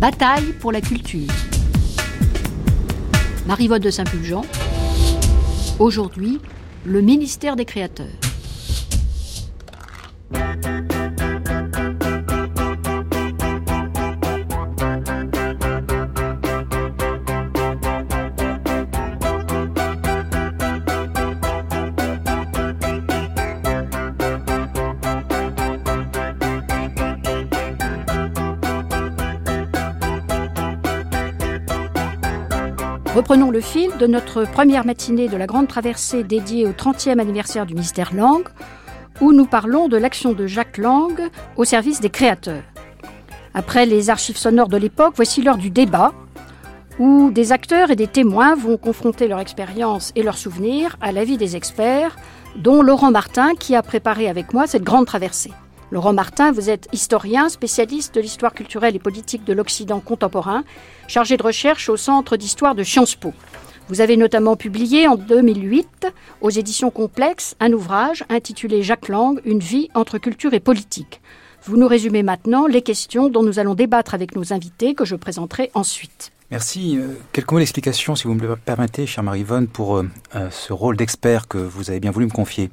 Bataille pour la culture. Marie-Vote de Saint-Pulgent. Aujourd'hui, le ministère des Créateurs. Reprenons le fil de notre première matinée de la grande traversée dédiée au 30e anniversaire du mystère Lang, où nous parlons de l'action de Jacques Lang au service des créateurs. Après les archives sonores de l'époque, voici l'heure du débat, où des acteurs et des témoins vont confronter leur expérience et leurs souvenirs à l'avis des experts, dont Laurent Martin, qui a préparé avec moi cette grande traversée. Laurent Martin, vous êtes historien, spécialiste de l'histoire culturelle et politique de l'Occident contemporain, chargé de recherche au Centre d'histoire de Sciences Po. Vous avez notamment publié en 2008, aux éditions Complexes, un ouvrage intitulé Jacques Lang, Une vie entre culture et politique. Vous nous résumez maintenant les questions dont nous allons débattre avec nos invités que je présenterai ensuite. Merci. Euh, quelques mots d'explication, si vous me le permettez, chère Marie-Yvonne, pour euh, euh, ce rôle d'expert que vous avez bien voulu me confier.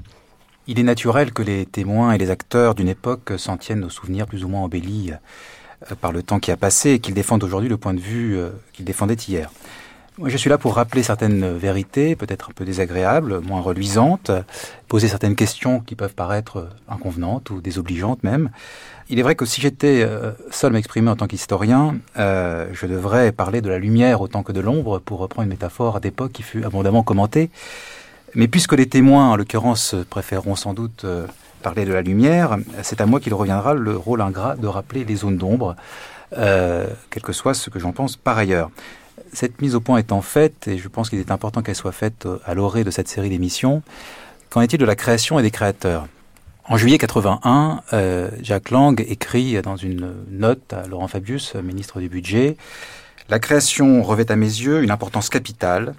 Il est naturel que les témoins et les acteurs d'une époque s'en tiennent aux souvenirs plus ou moins embellis par le temps qui a passé et qu'ils défendent aujourd'hui le point de vue euh, qu'ils défendaient hier. Moi, je suis là pour rappeler certaines vérités, peut-être un peu désagréables, moins reluisantes, poser certaines questions qui peuvent paraître inconvenantes ou désobligeantes même. Il est vrai que si j'étais euh, seul m'exprimer en tant qu'historien, je devrais parler de la lumière autant que de l'ombre, pour reprendre une métaphore d'époque qui fut abondamment commentée. Mais puisque les témoins, en l'occurrence, préféreront sans doute euh, parler de la lumière, c'est à moi qu'il reviendra le rôle ingrat de rappeler les zones d'ombre, euh, quel que soit ce que j'en pense par ailleurs. Cette mise au point étant faite, et je pense qu'il est important qu'elle soit faite euh, à l'orée de cette série d'émissions, qu'en est-il de la création et des créateurs? En juillet 81, Jacques Lang écrit dans une note à Laurent Fabius, ministre du Budget, La création revêt à mes yeux une importance capitale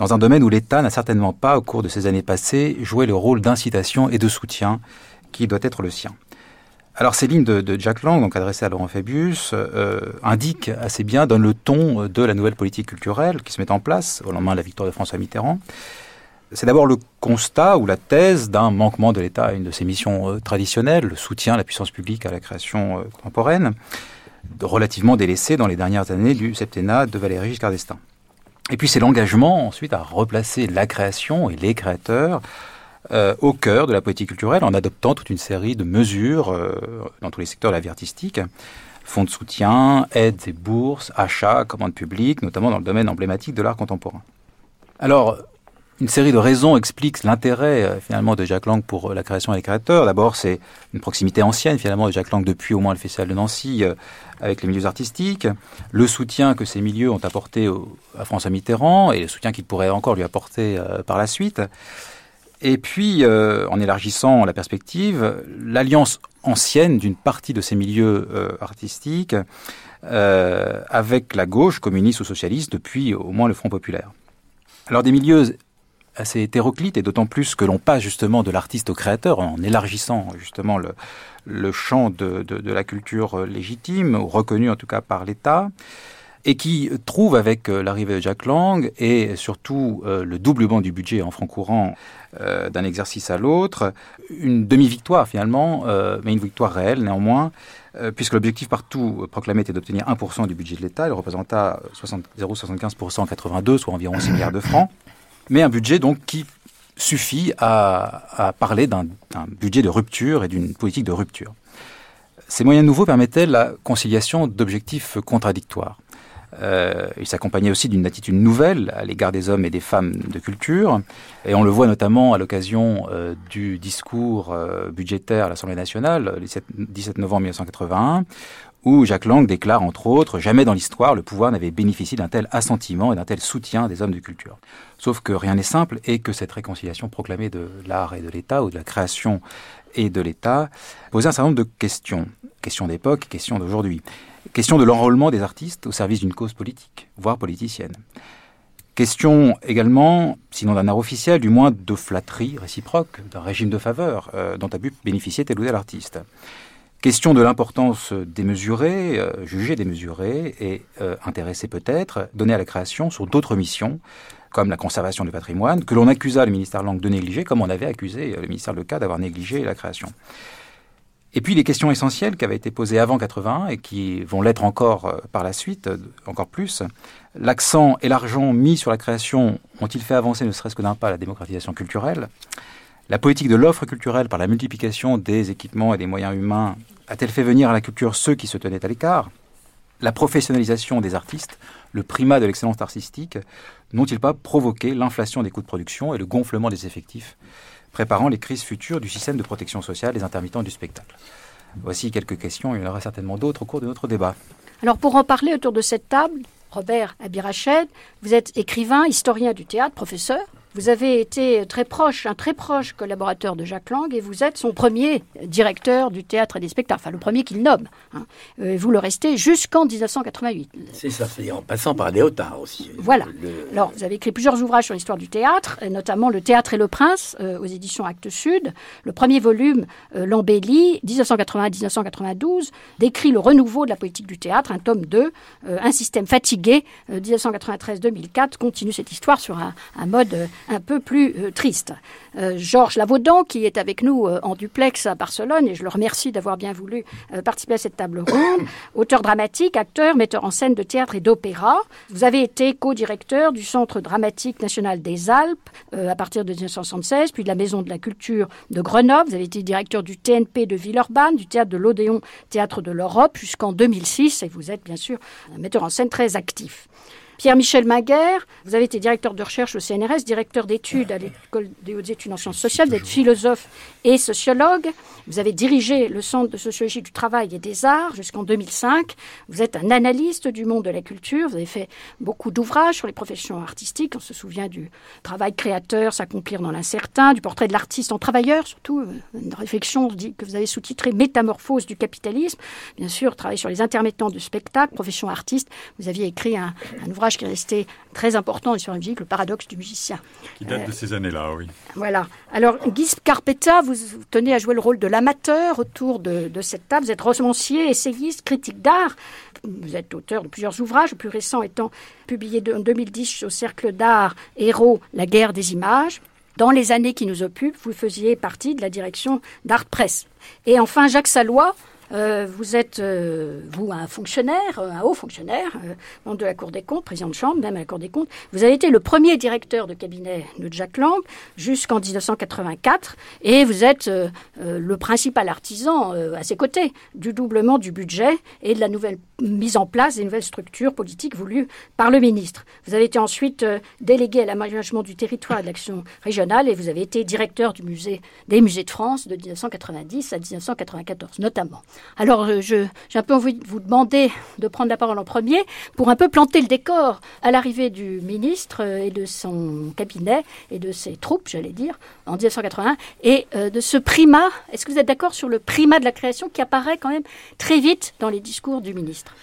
dans un domaine où l'État n'a certainement pas, au cours de ces années passées, joué le rôle d'incitation et de soutien qui doit être le sien. Alors ces lignes de, Jack Lang, donc adressées à Laurent Fabius, euh, indiquent assez bien, donnent le ton de la nouvelle politique culturelle qui se met en place au lendemain de la victoire de François Mitterrand. C'est d'abord le constat ou la thèse d'un manquement de l'État à une de ses missions euh, traditionnelles, le soutien à la puissance publique à la création euh, contemporaine, relativement délaissé dans les dernières années du septennat de Valéry Giscard d'Estaing. Et puis c'est l'engagement ensuite à replacer la création et les créateurs euh, au cœur de la politique culturelle en adoptant toute une série de mesures euh, dans tous les secteurs de la vie artistique, fonds de soutien, aides et bourses, achats, commandes publiques, notamment dans le domaine emblématique de l'art contemporain. Alors, une série de raisons expliquent l'intérêt euh, finalement de Jacques Lang pour euh, la création et les créateurs. D'abord, c'est une proximité ancienne finalement de Jacques Lang depuis au moins le Festival de Nancy euh, avec les milieux artistiques, le soutien que ces milieux ont apporté à François Mitterrand et le soutien qu'il pourrait encore lui apporter par la suite. Et puis, en élargissant la perspective, l'alliance ancienne d'une partie de ces milieux artistiques avec la gauche communiste ou socialiste depuis au moins le Front populaire. Alors des milieux assez hétéroclite et d'autant plus que l'on passe justement de l'artiste au créateur en élargissant justement le, champ de, la culture légitime, ou reconnue en tout cas par l'État, et qui trouve avec euh, l'arrivée de Jack Lang et surtout euh, le doublement du budget en francs courant euh, d'un exercice à l'autre, une demi-victoire finalement, mais une victoire réelle néanmoins, puisque l'objectif partout proclamé était d'obtenir 1% du budget de l'État, il représenta 0,75% en 82, soit environ 6 milliards de francs mais un budget donc qui suffit à, parler d'un budget de rupture et d'une politique de rupture. Ces moyens nouveaux permettaient la conciliation d'objectifs contradictoires. Euh, il s'accompagnait aussi d'une attitude nouvelle à l'égard des hommes et des femmes de culture, et on le voit notamment à l'occasion euh, du discours euh, budgétaire à l'Assemblée nationale, le 17 novembre 1981, où Jacques Lang déclare entre autres Jamais dans l'histoire le pouvoir n'avait bénéficié d'un tel assentiment et d'un tel soutien des hommes de culture. Sauf que rien n'est simple et que cette réconciliation proclamée de l'art et de l'État, ou de la création et de l'État, posait un certain nombre de questions. Questions d'époque, questions d'aujourd'hui. Question de l'enrôlement des artistes au service d'une cause politique, voire politicienne. Question également, sinon d'un art officiel, du moins de flatterie réciproque, d'un régime de faveur euh, dont a pu bénéficier tel ou tel artiste. Question de l'importance démesurée, euh, jugée démesurée et euh, intéressée peut-être, donnée à la création sur d'autres missions, comme la conservation du patrimoine, que l'on accusa le ministère Langue de négliger, comme on avait accusé le ministère Leca d'avoir négligé la création. Et puis les questions essentielles qui avaient été posées avant 81 et qui vont l'être encore euh, par la suite, euh, encore plus. L'accent et l'argent mis sur la création ont-ils fait avancer ne serait-ce que d'un pas la démocratisation culturelle? La politique de l'offre culturelle par la multiplication des équipements et des moyens humains a-t-elle fait venir à la culture ceux qui se tenaient à l'écart? La professionnalisation des artistes, le primat de l'excellence artistique, n'ont-ils pas provoqué l'inflation des coûts de production et le gonflement des effectifs préparant les crises futures du système de protection sociale des intermittents du spectacle? Voici quelques questions, il y en aura certainement d'autres au cours de notre débat. Alors pour en parler autour de cette table, Robert Abirached, vous êtes écrivain, historien du théâtre, professeur. Vous avez été très proche, un très proche collaborateur de Jacques Lang et vous êtes son premier directeur du théâtre et des spectacles, enfin le premier qu'il nomme. Hein. Euh, vous le restez jusqu'en 1988. C'est ça, c'est en passant par Léotard aussi. Voilà. Alors vous avez écrit plusieurs ouvrages sur l'histoire du théâtre, notamment Le théâtre et le prince euh, aux éditions Actes Sud. Le premier volume, euh, L'embellie, 1980-1992, décrit le renouveau de la politique du théâtre, un tome 2, Un système fatigué, 1993-2004, continue cette histoire sur un, un mode un peu plus euh, triste. Euh, Georges Lavaudan, qui est avec nous euh, en duplex à Barcelone, et je le remercie d'avoir bien voulu participer à cette table ronde, auteur dramatique, acteur, metteur en scène de théâtre et d'opéra. Vous avez été co-directeur du Centre dramatique national des Alpes à partir de 1976, puis de la Maison de la Culture de Grenoble. Vous avez été directeur du TNP de Villeurbanne, du Théâtre de l'Odéon, Théâtre de l'Europe, jusqu'en 2006, et vous êtes bien sûr un metteur en scène très actif. Pierre-Michel Maguère, vous avez été directeur de recherche au CNRS, directeur d'études à l'École des hautes études en sciences sociales, vous êtes philosophe et sociologue. Vous avez dirigé le Centre de sociologie du travail et des arts jusqu'en 2005. Vous êtes un analyste du monde de la culture. Vous avez fait beaucoup d'ouvrages sur les professions artistiques. On se souvient du travail créateur, s'accomplir dans l'incertain, du portrait de l'artiste en travailleur, surtout euh, une réflexion que vous avez sous-titrée Métamorphose du capitalisme. Bien sûr, travail sur les intermittents du spectacle, profession artiste. Vous aviez écrit un, ouvrage qui est resté très important sur la musique, Le paradoxe du musicien. Qui date de euh, ces années-là, oui. Voilà. Alors, Guy Carpetta, vous tenez à jouer le rôle de l'amateur autour de, cette table. Vous êtes romancier, essayiste, critique d'art. Vous êtes auteur de plusieurs ouvrages, le plus récent étant publié en 2010 au Cercle d'art Héros, la guerre des images. Dans les années qui nous occupent, vous faisiez partie de la direction d'Art Presse. Et enfin, Jacques Salois, euh, vous êtes, euh, vous, un fonctionnaire, euh, un haut fonctionnaire, membre de la Cour des comptes, président de chambre, même à la Cour des comptes. Vous avez été le premier directeur de cabinet de Jacques Lang jusqu'en 1984 et vous êtes le principal artisan à ses côtés du doublement du budget et de la nouvelle mise en place des nouvelles structures politiques voulues par le ministre. Vous avez été ensuite délégué à l'aménagement du territoire et de l'action régionale et vous avez été directeur du musée, des musées de France de 1990 à 1994 notamment. Alors, euh, j'ai un peu envie de vous demander de prendre la parole en premier pour un peu planter le décor à l'arrivée du ministre euh, et de son cabinet et de ses troupes, j'allais dire, en 1981, et euh, de ce primat. Est-ce que vous êtes d'accord sur le primat de la création qui apparaît quand même très vite dans les discours du ministre?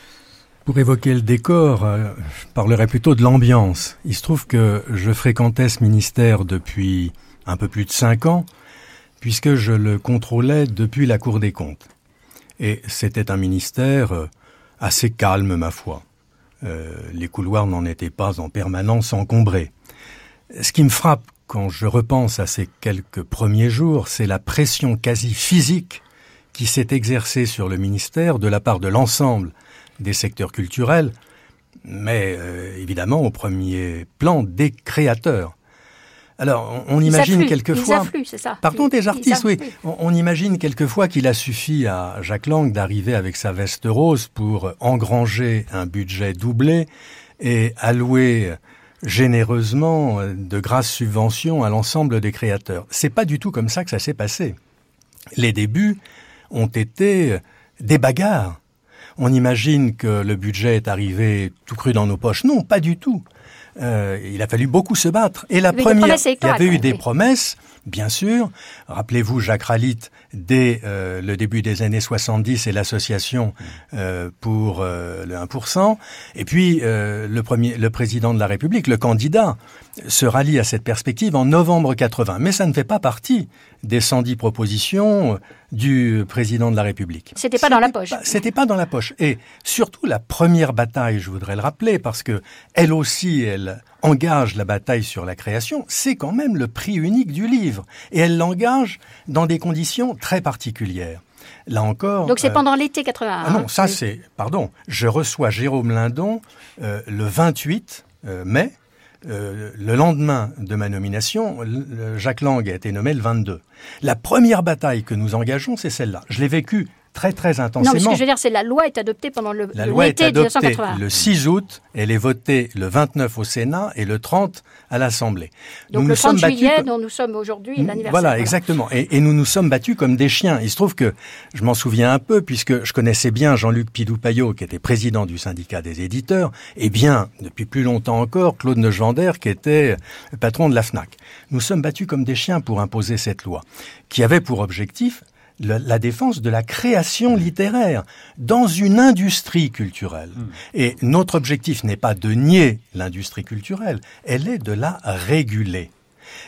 Pour évoquer le décor, je parlerai plutôt de l'ambiance. Il se trouve que je fréquentais ce ministère depuis un peu plus de cinq ans, puisque je le contrôlais depuis la Cour des comptes et c'était un ministère euh, assez calme, ma foi. Euh, les couloirs n'en étaient pas en permanence encombrés. Ce qui me frappe quand je repense à ces quelques premiers jours, c'est la pression quasi physique qui s'est exercée sur le ministère de la part de l'ensemble des secteurs culturels, mais euh, évidemment au premier plan des créateurs. Alors, on, imagine quelquefois. ça. Pardon, des artistes, oui. On, imagine quelquefois qu'il a suffi à Jacques Lang d'arriver avec sa veste rose pour engranger un budget doublé et allouer généreusement de grasses subventions à l'ensemble des créateurs. C'est pas du tout comme ça que ça s'est passé. Les débuts ont été des bagarres. On imagine que le budget est arrivé tout cru dans nos poches. Non, pas du tout. Euh, il a fallu beaucoup se battre. Et la Il première, il y avait eu des promesses, bien sûr. Rappelez-vous Jacques Ralit dès euh, le début des années 70 et l'association euh, pour euh, le 1%. Et puis euh, le premier, le président de la République, le candidat, se rallie à cette perspective en novembre 80. Mais ça ne fait pas partie des 110 propositions du président de la République. C'était pas dans la poche. pas- C'était pas dans la poche. Et surtout la première bataille, je voudrais le rappeler, parce que elle aussi, elle engage la bataille sur la création, c'est quand même le prix unique du livre. Et elle l'engage dans des conditions très particulières. Là encore. Donc c'est euh, pendant l'été 81. ah non, hein. ça Oui. c'est, pardon, je reçois Jérôme Lindon euh, le 28 euh, mai. Euh, le lendemain de ma nomination, Jacques Lang a été nommé le 22. La première bataille que nous engageons, c'est celle-là. Je l'ai vécue très très Non, intensément. mais ce que je veux dire, c'est la loi est adoptée pendant le La loi est adoptée 1981. le 6 août, elle est votée le 29 au Sénat et le 30 à l'Assemblée. Donc nous le nous sommes 30 battus juillet, comme- dont nous sommes aujourd'hui, l'anniversaire. voilà, exactement. Et, et nous nous sommes battus comme des chiens. Il se trouve que je m'en souviens un peu puisque je connaissais bien Jean-Luc Pidou-Payot, qui était président du syndicat des éditeurs, et bien, depuis plus longtemps encore, Claude Neugevander, qui était patron de la FNAC. Nous sommes battus comme des chiens pour imposer cette loi, qui avait pour objectif la défense de la création littéraire dans une industrie culturelle. Et notre objectif n'est pas de nier l'industrie culturelle, elle est de la réguler.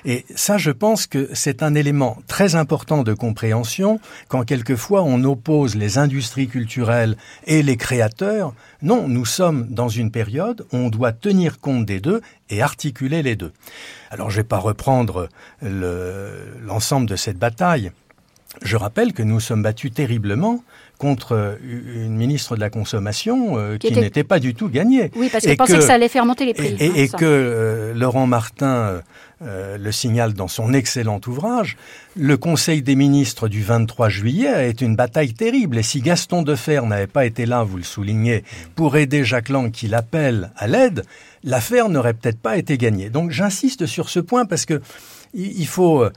Et ça, je pense que c'est un élément très important de compréhension quand quelquefois on oppose les industries culturelles et les créateurs. Non, nous sommes dans une période où on doit tenir compte des deux et articuler les deux. Alors, je vais pas reprendre le- l'ensemble de cette bataille. Je rappelle que nous sommes battus terriblement contre une ministre de la Consommation euh, Qui qui, était- n'était pas du tout gagnée. Oui, parce qu'elle Et pensait que... ça allait faire monter les prix. Et, et- hein, et que euh, Laurent Martin euh, euh, le signale dans son excellent ouvrage, le Conseil des ministres du 23 juillet a été une bataille terrible. Et si Gaston Defer n'avait pas été là, vous le soulignez, pour aider Jacques Lang qui l'appelle à l'aide, l'affaire n'aurait peut-être pas été gagnée. Donc j'insiste sur ce point parce que il faut euh,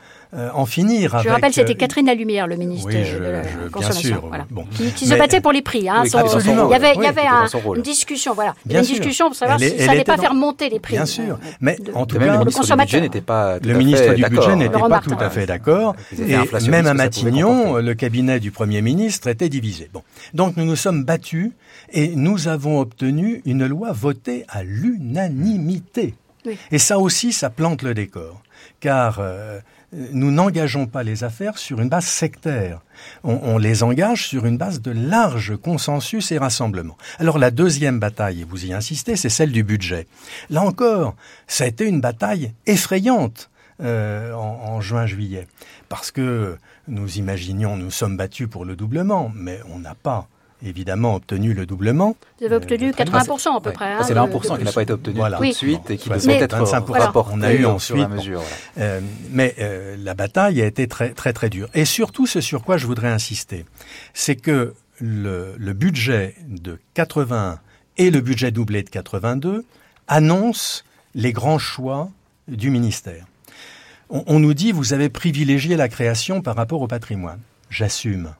en finir avec... Je rappelle, c'était euh, Catherine Lalumière, le ministre oui, je- de la je- bien Consommation. sûr, voilà. bon. Qui, qui se battait pour les prix. Hein, Oui, son- absolument, il y avait, il y avait un- une discussion, voilà. Bien une sûr. discussion pour savoir Elle si elle ça n'allait pas dans- faire monter les prix. Bien sûr. euh, Mais de- en tout cas, le le ministre du consommateur. budget n'était pas tout Le à ministre fait du d'accord. budget n'était pas tout à fait d'accord. Et même à Matignon, le cabinet du Premier ministre était divisé. Bon. Donc nous nous sommes battus et nous avons obtenu une loi votée à l'unanimité. Et ça aussi, ça plante le décor. Car euh, nous n'engageons pas les affaires sur une base sectaire. On, les engage sur une base de large consensus et rassemblement. Alors la deuxième bataille, et vous y insistez, c'est celle du budget. Là encore, ça a été une bataille effrayante euh, en, en juin-juillet. Parce que nous imaginions, nous sommes battus pour le doublement, mais on n'a pas évidemment obtenu le doublement. Vous avez obtenu Euh, 80% à peu Ouais. près. Ah, hein, c'est de- le de 1% qui n'a pas été obtenu Voilà. tout de suite et qui Bon, devait mais- être 25%. Voilà. On a eu ensuite, mesure. voilà. Euh, mais euh, la bataille a été très très très dure. Et surtout, ce sur quoi je voudrais insister, c'est que le, le budget de 81 et le budget doublé de 82 annoncent les grands choix du ministère. On, on nous dit vous avez privilégié la création par rapport au patrimoine. J'assume.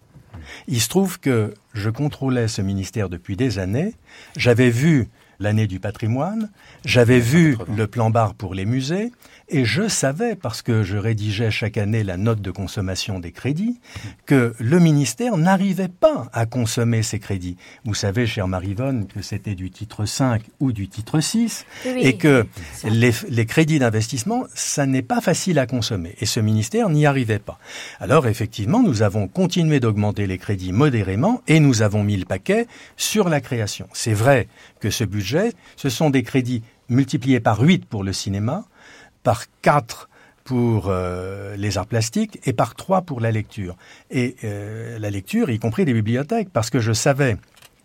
Il se trouve que je contrôlais ce ministère depuis des années. J'avais vu l'année du patrimoine, j'avais vu 80. le plan barre pour les musées, et je savais, parce que je rédigeais chaque année la note de consommation des crédits, que le ministère n'arrivait pas à consommer ces crédits. Vous savez, chère Marivonne, que c'était du titre 5 ou du titre 6, Oui, oui. et que les, les crédits d'investissement, ça n'est pas facile à consommer. Et ce ministère n'y arrivait pas. Alors effectivement, nous avons continué d'augmenter les crédits modérément et nous avons mis le paquet sur la création. C'est vrai que ce budget, ce sont des crédits multipliés par 8 pour le cinéma, par 4 pour euh, les arts plastiques et par 3 pour la lecture. Et euh, la lecture, y compris des bibliothèques, parce que je savais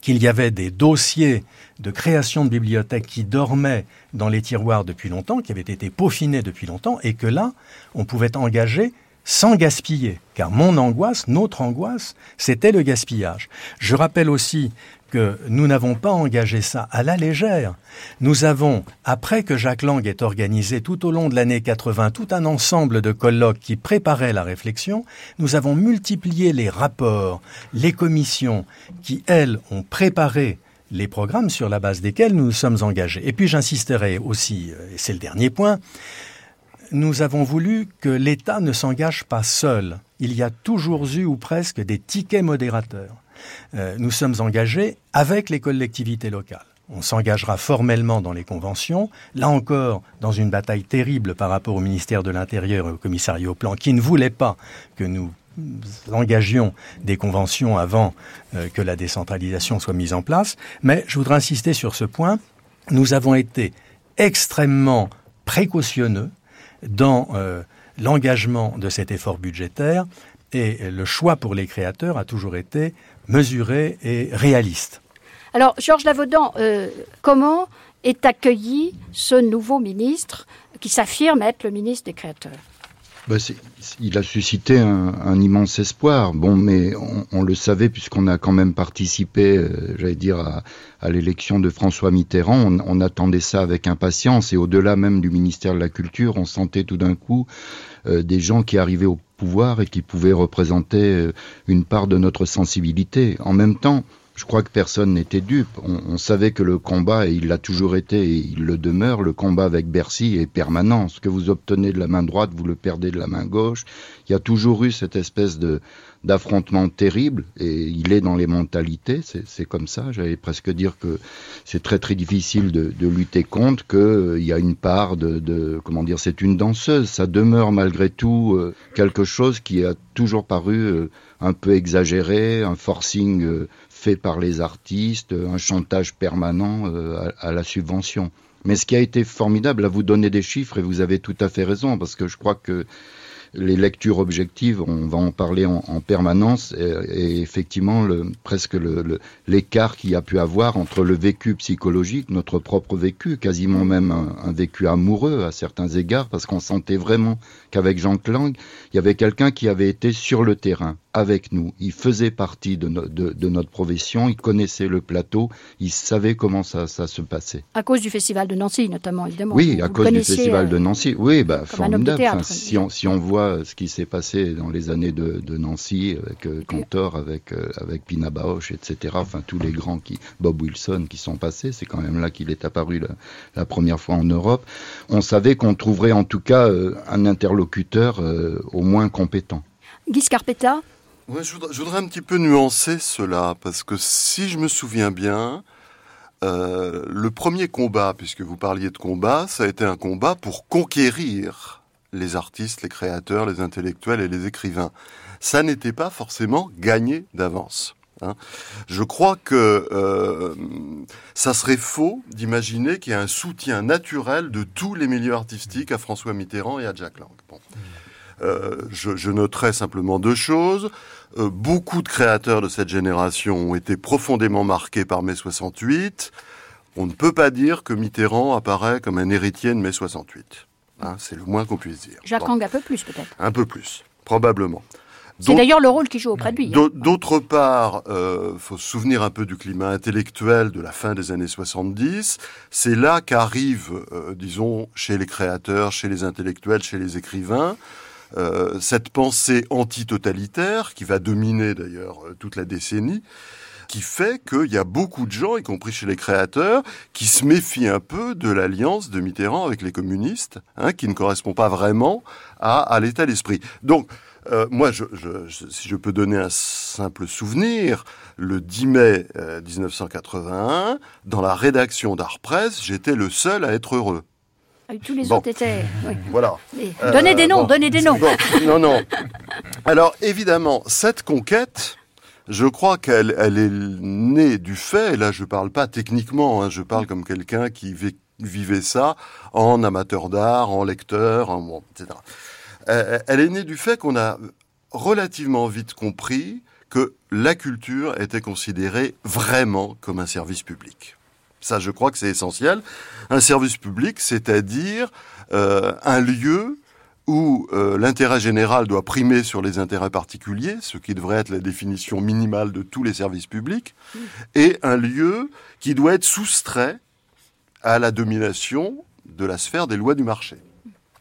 qu'il y avait des dossiers de création de bibliothèques qui dormaient dans les tiroirs depuis longtemps, qui avaient été peaufinés depuis longtemps, et que là, on pouvait engager sans gaspiller. Car mon angoisse, notre angoisse, c'était le gaspillage. Je rappelle aussi que nous n'avons pas engagé ça à la légère. Nous avons, après que Jacques Lang ait organisé tout au long de l'année 80 tout un ensemble de colloques qui préparaient la réflexion, nous avons multiplié les rapports, les commissions qui, elles, ont préparé les programmes sur la base desquels nous nous sommes engagés. Et puis j'insisterai aussi, euh, et c'est le dernier point, nous avons voulu que l'État ne s'engage pas seul. Il y a toujours eu ou presque des tickets modérateurs. Euh, nous sommes engagés avec les collectivités locales. On s'engagera formellement dans les conventions, là encore dans une bataille terrible par rapport au ministère de l'Intérieur et au commissariat au plan qui ne voulait pas que nous engagions des conventions avant euh, que la décentralisation soit mise en place. Mais je voudrais insister sur ce point. Nous avons été extrêmement précautionneux dans euh, l'engagement de cet effort budgétaire et le choix pour les créateurs a toujours été mesuré et réaliste. Alors, Georges Lavaudan, euh, comment est accueilli ce nouveau ministre qui s'affirme être le ministre des créateurs? Bah, il a suscité un, immense espoir. Bon, mais on, le savait puisqu'on a quand même participé, euh, j'allais dire, à, l'élection de François Mitterrand. On, attendait ça avec impatience et au-delà même du ministère de la Culture, on sentait tout d'un coup euh, des gens qui arrivaient au pouvoir et qui pouvaient représenter euh, une part de notre sensibilité. En même temps, je crois que personne n'était dupe. On, savait que le combat, et il l'a toujours été et il le demeure, le combat avec Bercy est permanent. Ce que vous obtenez de la main droite, vous le perdez de la main gauche. Il y a toujours eu cette espèce de d'affrontement terrible et il est dans les mentalités, c'est comme ça. J'allais presque dire que c'est très très difficile de, de lutter contre, qu'il euh, y a une part de, de comment dire, c'est une danseuse. Ça demeure malgré tout euh, quelque chose qui a toujours paru euh, un peu exagéré, un forcing fait par les artistes, un chantage permanent à, la subvention. Mais ce qui a été formidable, à vous donner des chiffres, et vous avez tout à fait raison, parce que je crois que les lectures objectives, on va en parler en, permanence, et, effectivement le, presque l'écart le, qu'il y a pu avoir entre le vécu psychologique, notre propre vécu, quasiment même un, vécu amoureux à certains égards, parce qu'on sentait vraiment qu'avec Jean Klang, il y avait quelqu'un qui avait été sur le terrain, avec nous. Il faisait partie de, de, notre profession, il connaissait le plateau, il savait comment ça, ça, se passait. À cause du festival de Nancy, notamment, évidemment. Oui, à cause du festival de euh, Nancy. Oui, bah, formidable. si, on, si on voit ce qui s'est passé dans les années de, de Nancy, avec euh, Cantor, avec, euh, avec Pina Bausch, etc., enfin tous les grands qui, Bob Wilson, qui sont passés, c'est quand même là qu'il est apparu la, la, première fois en Europe, on savait qu'on trouverait en tout cas un interlocuteur au moins compétent. Guy Scarpetta je, voudrais, un petit peu nuancer cela, parce que si je me souviens bien, euh, le premier combat, puisque vous parliez de combat, ça a été un combat pour conquérir les artistes, les créateurs, les intellectuels et les écrivains. Ça n'était pas forcément gagné d'avance. Hein. Je crois que euh, ça serait faux d'imaginer qu'il y a un soutien naturel de tous les milieux artistiques à François Mitterrand et à Jack Lang. Euh, je, noterai simplement deux choses. Euh, beaucoup de créateurs de cette génération ont été profondément marqués par mai 68. On ne peut pas dire que Mitterrand apparaît comme un héritier de mai 68. Hein, c'est le moins qu'on puisse dire. Jacques un peu plus peut-être. Un peu plus, probablement. C'est d'ailleurs le rôle qu'il joue auprès de lui. Hein. D'autre part, euh, faut se souvenir un peu du climat intellectuel de la fin des années 70. C'est là qu'arrive, euh, disons, chez les créateurs, chez les intellectuels, chez les écrivains, euh, cette pensée anti-totalitaire qui va dominer d'ailleurs euh, toute la décennie qui fait qu'il y a beaucoup de gens, y compris chez les créateurs, qui se méfient un peu de l'alliance de Mitterrand avec les communistes, hein, qui ne correspond pas vraiment à, l'état d'esprit. Donc, euh, moi, je, si je peux donner un simple souvenir, le 10 mai 1981, dans la rédaction d'Art Presse, j'étais le seul à être heureux. Ah, tous les autres étaient. Voilà. donnez des noms, donnez des noms. non, non. Alors, évidemment, cette conquête, je crois qu'elle elle est née du fait, là je ne parle pas techniquement, hein, je parle comme quelqu'un qui vivait ça en amateur d'art, en lecteur, en, etc. Euh, elle est née du fait qu'on a relativement vite compris que la culture était considérée vraiment comme un service public. Ça, je crois que c'est essentiel. Un service public, c'est-à-dire euh, un lieu où euh, l'intérêt général doit primer sur les intérêts particuliers, ce qui devrait être la définition minimale de tous les services publics, et un lieu qui doit être soustrait à la domination de la sphère des lois du marché.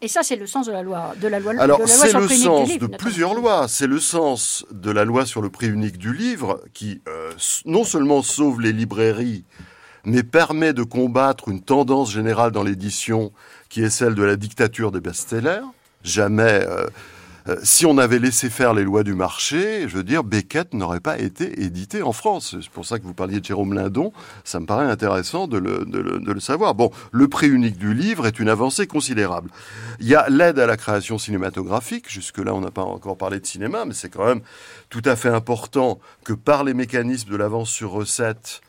Et ça, c'est le sens de la loi, de la loi, Alors, c'est sur le prix unique sens du livre, de plusieurs lois. C'est le sens de la loi sur le prix unique du livre qui euh, non seulement sauve les librairies, mais permet de combattre une tendance générale dans l'édition qui est celle de la dictature des best-sellers. Jamais, euh, euh, si on avait laissé faire les lois du marché, je veux dire, Beckett n'aurait pas été édité en France. C'est pour ça que vous parliez de Jérôme Lindon. Ça me paraît intéressant de le, de le- de le savoir. Bon, le prix unique du livre est une avancée considérable. Il y a l'aide à la création cinématographique. Jusque-là, on n'a pas encore parlé de cinéma, mais c'est quand même tout à fait important que par les mécanismes de l'avance sur recette,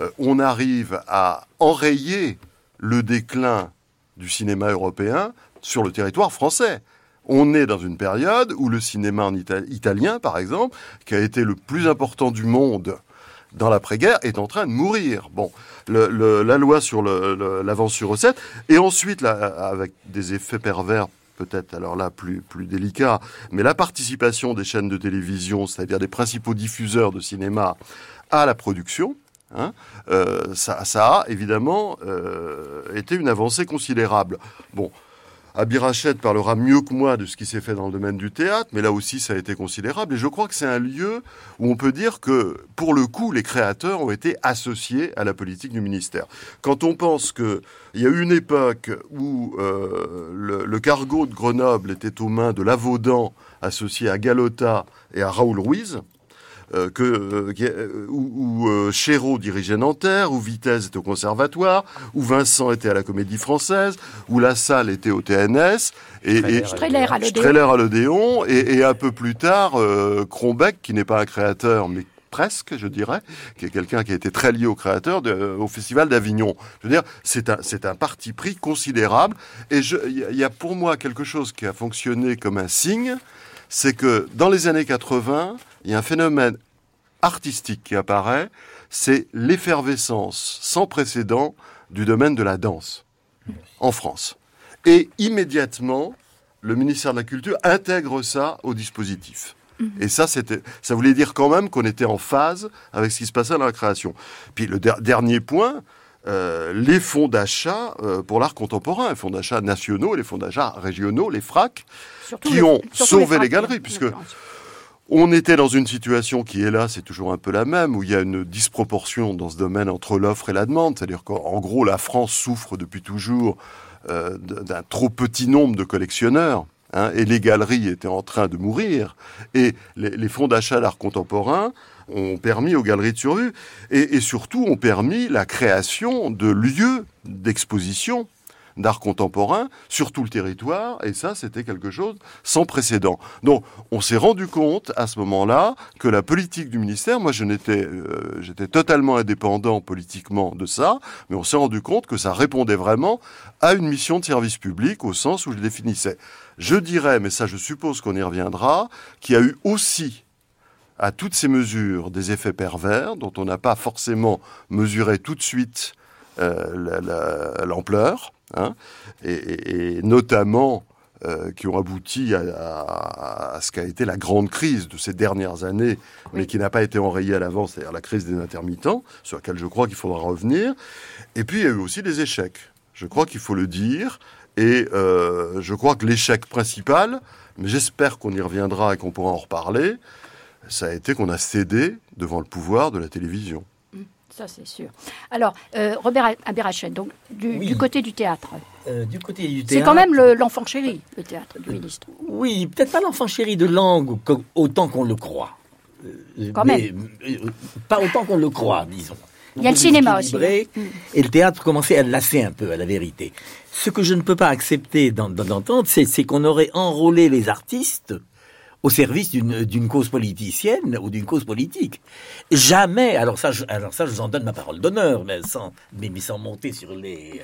euh, on arrive à enrayer le déclin du cinéma européen sur le territoire français. On est dans une période où le cinéma en ita- italien, par exemple, qui a été le plus important du monde dans l'après-guerre, est en train de mourir. Bon, la loi sur l'avance sur recette, et ensuite, avec des effets pervers peut-être alors là plus, plus délicats, mais la participation des chaînes de télévision, c'est-à-dire des principaux diffuseurs de cinéma, à la production, hein, euh, ça, a évidemment euh, été une avancée considérable. Bon, Abirachet parlera mieux que moi de ce qui s'est fait dans le domaine du théâtre, mais là aussi ça a été considérable. Et je crois que c'est un lieu où on peut dire que, pour le coup, les créateurs ont été associés à la politique du ministère. Quand on pense qu'il y a eu une époque où euh, le, le cargo de Grenoble était aux mains de Lavaudan, associé à Galota et à Raoul Ruiz, euh, que, euh, euh, où, où, euh, Chéreau dirigeait Nanterre, où Vitesse était au conservatoire, où Vincent était à la Comédie Française, où La Salle était au TNS, et, et Streller à l'Odéon. Et, et un peu plus tard, euh, Kronbeck, qui n'est pas un créateur, mais presque, je dirais, qui est quelqu'un qui a été très lié au créateur, de- au Festival d'Avignon. Je veux dire, c'est un, c'est un parti pris considérable, et je- il y, a- il y a pour moi quelque chose qui a fonctionné comme un signe, c'est que dans les années 80, il y a un phénomène artistique qui apparaît, c'est l'effervescence sans précédent du domaine de la danse en France. Et immédiatement, le ministère de la Culture intègre ça au dispositif. Et ça, c'était, ça voulait dire quand même qu'on était en phase avec ce qui se passait dans la création. Puis le der- dernier point, euh, les fonds d'achat euh, pour l'art contemporain, les fonds d'achat nationaux, les fonds d'achat régionaux, les FRAC, Surtout qui les- ont sauvé frappes, les galeries, puisque. On était dans une situation qui est là, c'est toujours un peu la même, où il y a une disproportion dans ce domaine entre l'offre et la demande. C'est-à-dire qu'en gros, la France souffre depuis toujours euh, d'un trop petit nombre de collectionneurs. hein, et les galeries étaient en train de mourir. Et les, fonds d'achat d'art contemporain ont permis aux galeries de survivre. Et surtout ont permis la création de lieux d'exposition d'art contemporain sur tout le territoire, et ça, c'était quelque chose sans précédent. Donc, on s'est rendu compte à ce moment-là que la politique du ministère, moi, je n'étais, euh, j'étais totalement indépendant politiquement de ça, mais on s'est rendu compte que ça répondait vraiment à une mission de service public au sens où je définissais. Je dirais, mais ça, je suppose qu'on y reviendra, qu'il y a eu aussi à toutes ces mesures des effets pervers dont on n'a pas forcément mesuré tout de suite euh, la- la- l'ampleur, hein, et, et- et notamment euh, qui ont abouti à, à- à ce qu'a été la grande crise de ces dernières années, mais Oui. qui n'a pas été enrayée à l'avance, c'est-à-dire la crise des intermittents, sur laquelle je crois qu'il faudra revenir. Et puis il y a eu aussi des échecs. Je crois qu'il faut le dire. Et euh, je crois que l'échec principal, mais j'espère qu'on y reviendra et qu'on pourra en reparler, ça a été qu'on a cédé devant le pouvoir de la télévision. Ça, c'est sûr. Alors, euh, Robert Abérachet, donc du, Oui. du côté du théâtre. Euh, du côté du C'est théâtre. quand même le- l'enfant chéri, le théâtre du ministre. Oui, peut-être pas l'enfant chéri de langue autant qu'on le croit. Euh, Quand mais, euh, pas autant qu'on le croit, disons. Il y a le cinéma aussi. hein. Et le théâtre commençait à lasser un peu, à la vérité. Ce que je ne peux pas accepter d'en- d'en- d'entendre, c'est c'est qu'on aurait enrôlé les artistes au service d'une cause politicienne ou d'une cause politique. Jamais, alors ça, je, alors ça, je vous en donne ma parole d'honneur, mais sans, mais, mais sans monter sur les,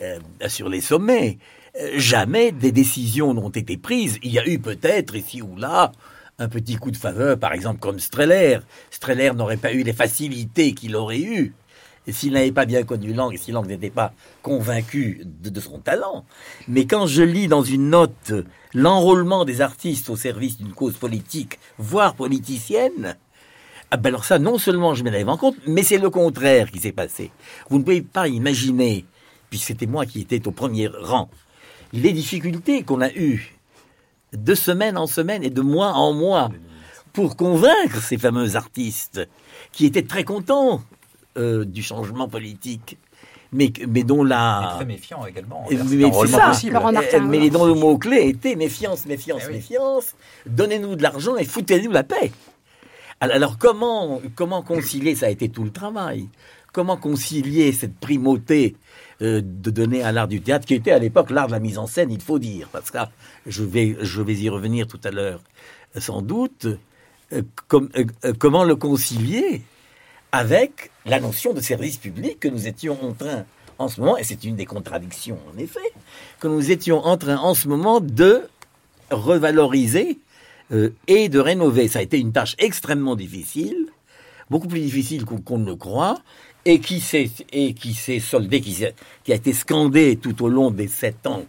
euh, sur les sommets. Euh, jamais des décisions n'ont été prises. Il y a eu peut-être ici ou là un petit coup de faveur, par exemple comme Streller. Streller n'aurait pas eu les facilités qu'il aurait eues s'il n'avait pas bien connu Lang, et si Lang n'était pas convaincu de, son talent. Mais quand je lis dans une note l'enrôlement des artistes au service d'une cause politique, voire politicienne, ah ben alors ça, non seulement je me lève en compte, mais c'est le contraire qui s'est passé. Vous ne pouvez pas imaginer, puis c'était moi qui étais au premier rang, les difficultés qu'on a eues de semaine en semaine et de mois en mois pour convaincre ces fameux artistes qui étaient très contents euh, du changement politique, mais, mais dont la... très méfiant également. Mais, mais c'est ça, possible. Euh, mais dont le mot-clé était méfiance, méfiance, Eh oui. méfiance, donnez-nous de l'argent et foutez-nous la paix. Alors comment, comment concilier, ça a été tout le travail, comment concilier cette primauté euh, de donner à l'art du théâtre, qui était à l'époque l'art de la mise en scène, il faut dire, parce que là, je vais, je vais y revenir tout à l'heure, sans doute, euh, com- euh, euh, comment le concilier avec la notion de service public que nous étions en train, en ce moment, et c'est une des contradictions en effet, que nous étions en train en ce moment de revaloriser euh, et de rénover. Ça a été une tâche extrêmement difficile, beaucoup plus difficile qu'on ne le croit, et qui s'est et qui s'est soldée, qui, a été scandée tout au long des sept ans,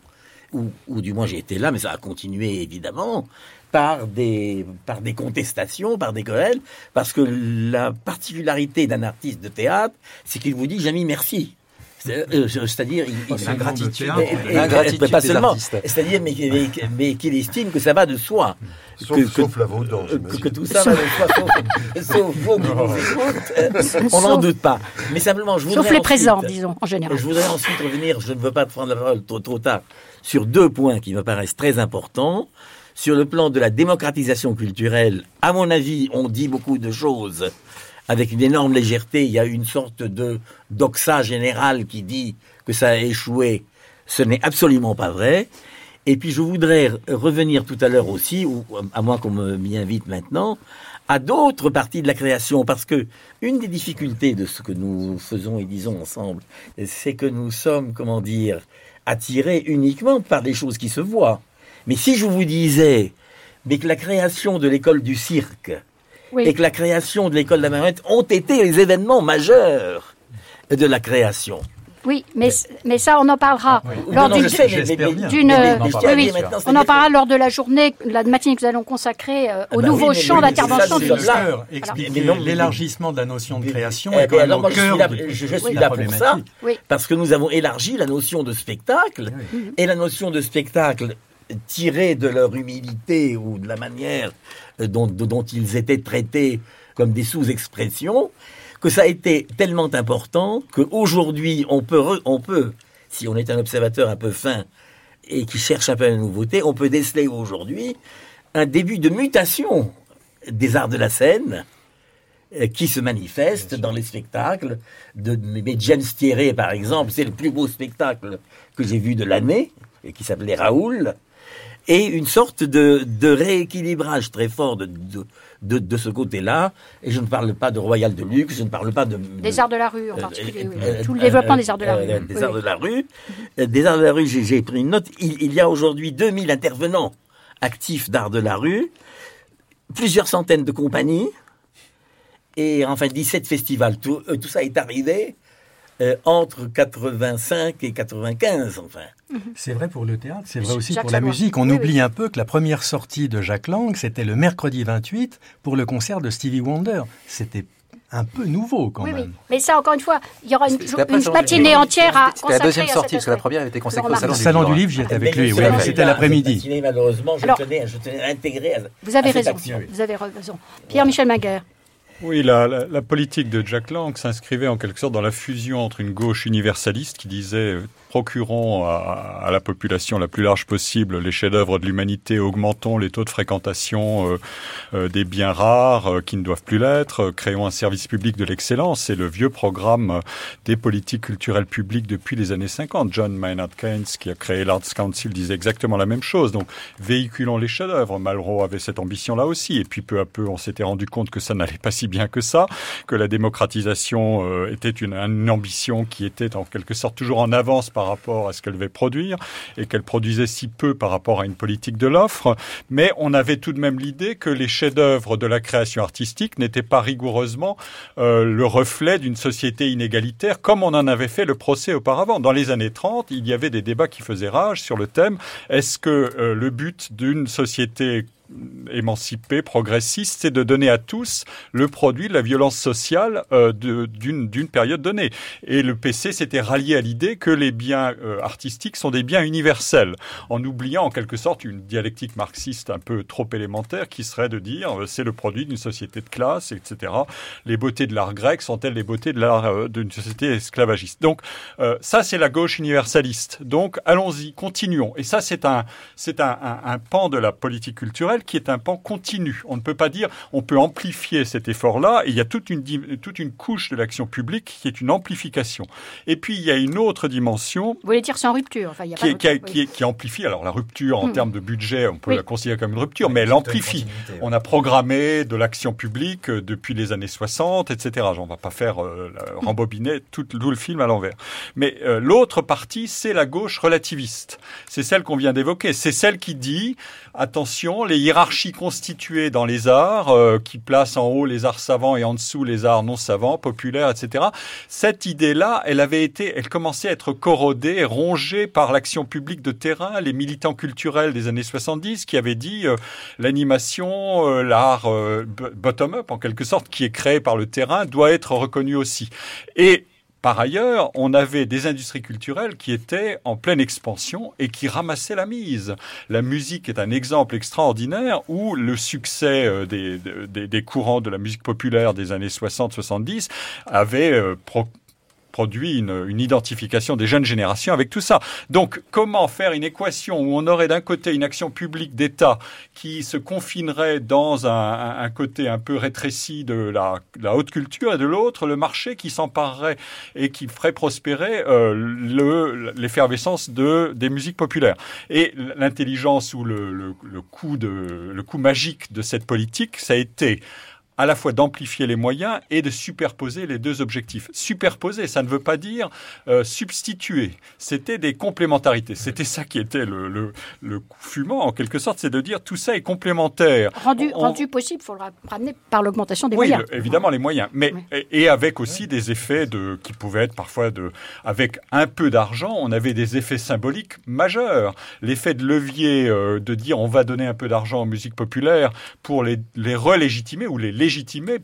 ou, ou du moins j'ai été là, mais ça a continué évidemment par des par des contestations, par des querelles, parce que la particularité d'un artiste de théâtre, c'est qu'il vous dit jamais merci. C'est- euh, C'est-à-dire, il, il- et- pas seulement. C'est-à-dire, mais, mais, mais qu'il estime que ça va de soi. Sauf, que, sauf la vôtre, que, j'imagine. que tout ça va de soi, sauf, sauf vous qui nous écoutez. On n'en Sauf- doute pas. Mais simplement, je voudrais Sauf les ensuite- présents, disons, en général. je voudrais ensuite revenir, je ne veux pas prendre la parole trop, trop tard, sur deux points qui me paraissent très importants. Sur le plan de la démocratisation culturelle, à mon avis, on dit beaucoup de choses avec une énorme légèreté. Il y a une sorte de doxa général qui dit que ça a échoué. Ce n'est absolument pas vrai. Et puis je voudrais revenir tout à l'heure aussi, ou à moins qu'on m'y invite maintenant, à d'autres parties de la création, parce que une des difficultés de ce que nous faisons et disons ensemble, c'est que nous sommes, comment dire, attirés uniquement par des choses qui se voient. Mais si je vous disais, mais que la création de l'école du cirque Oui. et que la création de l'école de la marionnette ont été les événements majeurs de la création. Oui, mais, mais ça, on en parlera lors d'une euh, oui, dire maintenant, On en parlera lors de la journée, la matinée que nous allons consacrer euh, au bah nouveau oui, champ d'intervention c'est du ça, Le c'est ministère. cœur, expliquer Mais non, mais- l'élargissement de la notion de création Eh est quand ben, même alors au moi, je suis cœur là, je, suis là pour ça, parce que nous avons élargi la notion de spectacle, et la notion de spectacle tirée de leur humilité ou de la manière euh, dont, ils étaient traités comme des sous-expressions, que ça a été tellement important qu'aujourd'hui, on peut, re- on peut, si on est un observateur un peu fin et qui cherche un peu la nouveauté, on peut déceler aujourd'hui un début de mutation des arts de la scène, euh, qui se manifeste dans les spectacles. De, mais James Thierry, par exemple, c'est le plus beau spectacle que j'ai vu de l'année, et qui s'appelait Raoul, et une sorte de, de rééquilibrage très fort de, de, de, de ce côté-là. Et je ne parle pas de Royal de Luxe, je ne parle pas de... Des de- arts de la rue, en euh, particulier. euh, oui. euh, Tout le développement des arts de la rue. Des Oui, arts de la rue. Des arts de la rue, j'ai pris une note. Il, il y a aujourd'hui 2000 intervenants actifs d'art de la rue, plusieurs centaines de compagnies, et enfin 17 festivals. Tout, tout ça est arrivé euh, entre 85 et 95, enfin. C'est vrai pour le théâtre, c'est vrai aussi Jacques pour la musique. On Oui, oublie un peu que la première sortie de Jacques Lang, c'était le mercredi 28 pour le concert de Stevie Wonder. C'était un peu nouveau quand Oui, oui. même. Mais ça, encore une fois, il y aura une, une du matinée entière à C'était la deuxième sortie, parce que la première était consacrée au salon Le du salon livre. du livre, j'y étais avec lui, oui, du c'était l'après-midi. Malheureusement, je Alors- tenais, je tenais à intégrer. à- Vous avez raison. action. Vous avez raison. Pierre-Michel Maguire. Oui, la, politique de Jack Lang s'inscrivait en quelque sorte dans la fusion entre une gauche universaliste qui disait euh, procurons à, la population la plus large possible les chefs-d'œuvre de l'humanité, augmentons les taux de fréquentation euh, euh, des biens rares euh, qui ne doivent plus l'être, créons un service public de l'excellence. C'est le vieux programme des politiques culturelles publiques depuis les années 50. John Maynard Keynes, qui a créé l'Arts Council, disait exactement la même chose. Donc, véhiculons les chefs-d'œuvre. Malraux avait cette ambition-là aussi. Et puis, peu à peu, on s'était rendu compte que ça n'allait pas si bien que ça, que la démocratisation était une, ambition qui était en quelque sorte toujours en avance rapport à ce qu'elle devait produire et qu'elle produisait si peu par rapport à une politique de l'offre. Mais on avait tout de même l'idée que les chefs-d'œuvre de la création artistique n'étaient pas rigoureusement euh, le reflet d'une société inégalitaire comme on en avait fait le procès auparavant. Dans les années 30, il y avait des débats qui faisaient rage sur le thème est-ce que euh, le but d'une société émancipée, progressiste, c'est de donner à tous le produit de la violence sociale euh, d'une période donnée. Et le PC s'était rallié à l'idée que les biens euh, artistiques sont des biens universels, en oubliant en quelque sorte une dialectique marxiste un peu trop élémentaire qui serait de dire euh, c'est le produit d'une société de classe, etc. Les beautés de l'art grec sont-elles les beautés de l'art d'une société esclavagiste? Donc ça c'est la gauche universaliste. Donc allons-y, continuons. Et ça c'est un, un, un pan de la politique culturelle qui est un pan continu. On ne peut pas dire on peut amplifier cet effort-là. Et il y a toute une toute une couche de l'action publique qui est une amplification. Et puis il y a une autre dimension. Vous voulez dire sans rupture enfin, qui, qui, qui, amplifie. Alors la rupture en hmm. termes de budget, on peut la considérer comme une rupture, mais elle amplifie. On a programmé de l'action publique euh, depuis les années 60, etc. On va pas faire euh, rembobiner tout, tout, le film à l'envers. Mais euh, l'autre partie, c'est la gauche relativiste. C'est celle qu'on vient d'évoquer. C'est celle qui dit attention, les hiérarchies constituées dans les arts, qui placent en haut les arts savants et en dessous les arts non savants, populaires, etc. Cette idée-là, elle avait été, elle commençait à être corrodée, rongée par l'action publique de terrain, les militants culturels des années 70 qui avaient dit euh, l'animation, euh, l'art euh, bottom-up en quelque sorte, qui est créé par le terrain, doit être reconnu aussi. Et par ailleurs, on avait des industries culturelles qui étaient en pleine expansion et qui ramassaient la mise. La musique est un exemple extraordinaire où le succès euh, des, courants de la musique populaire des années 60-70 avait euh, produit une, une, identification des jeunes générations avec tout ça. Donc, comment faire une équation où on aurait d'un côté une action publique d'État qui se confinerait dans un, un, côté un peu rétréci de la, la haute culture et de l'autre le marché qui s'emparerait et qui ferait prospérer euh, l'effervescence de des musiques populaires. Et l'intelligence ou le, le, le coup de le coup magique de cette politique, ça a été à la fois d'amplifier les moyens et de superposer les deux objectifs. Superposer, ça ne veut pas dire euh, substituer. C'était des complémentarités. C'était ça qui était le, le, le coup fumant, en quelque sorte, c'est de dire tout ça est complémentaire. Rendu, rendu possible, il faut le ramener par l'augmentation des oui, moyens. Oui, évidemment, les moyens. Mais, et, avec aussi des effets de, qui pouvaient être parfois de, avec un peu d'argent, on avait des effets symboliques majeurs. L'effet de levier euh, de dire on va donner un peu d'argent aux musiques populaires pour les, les relégitimer ou les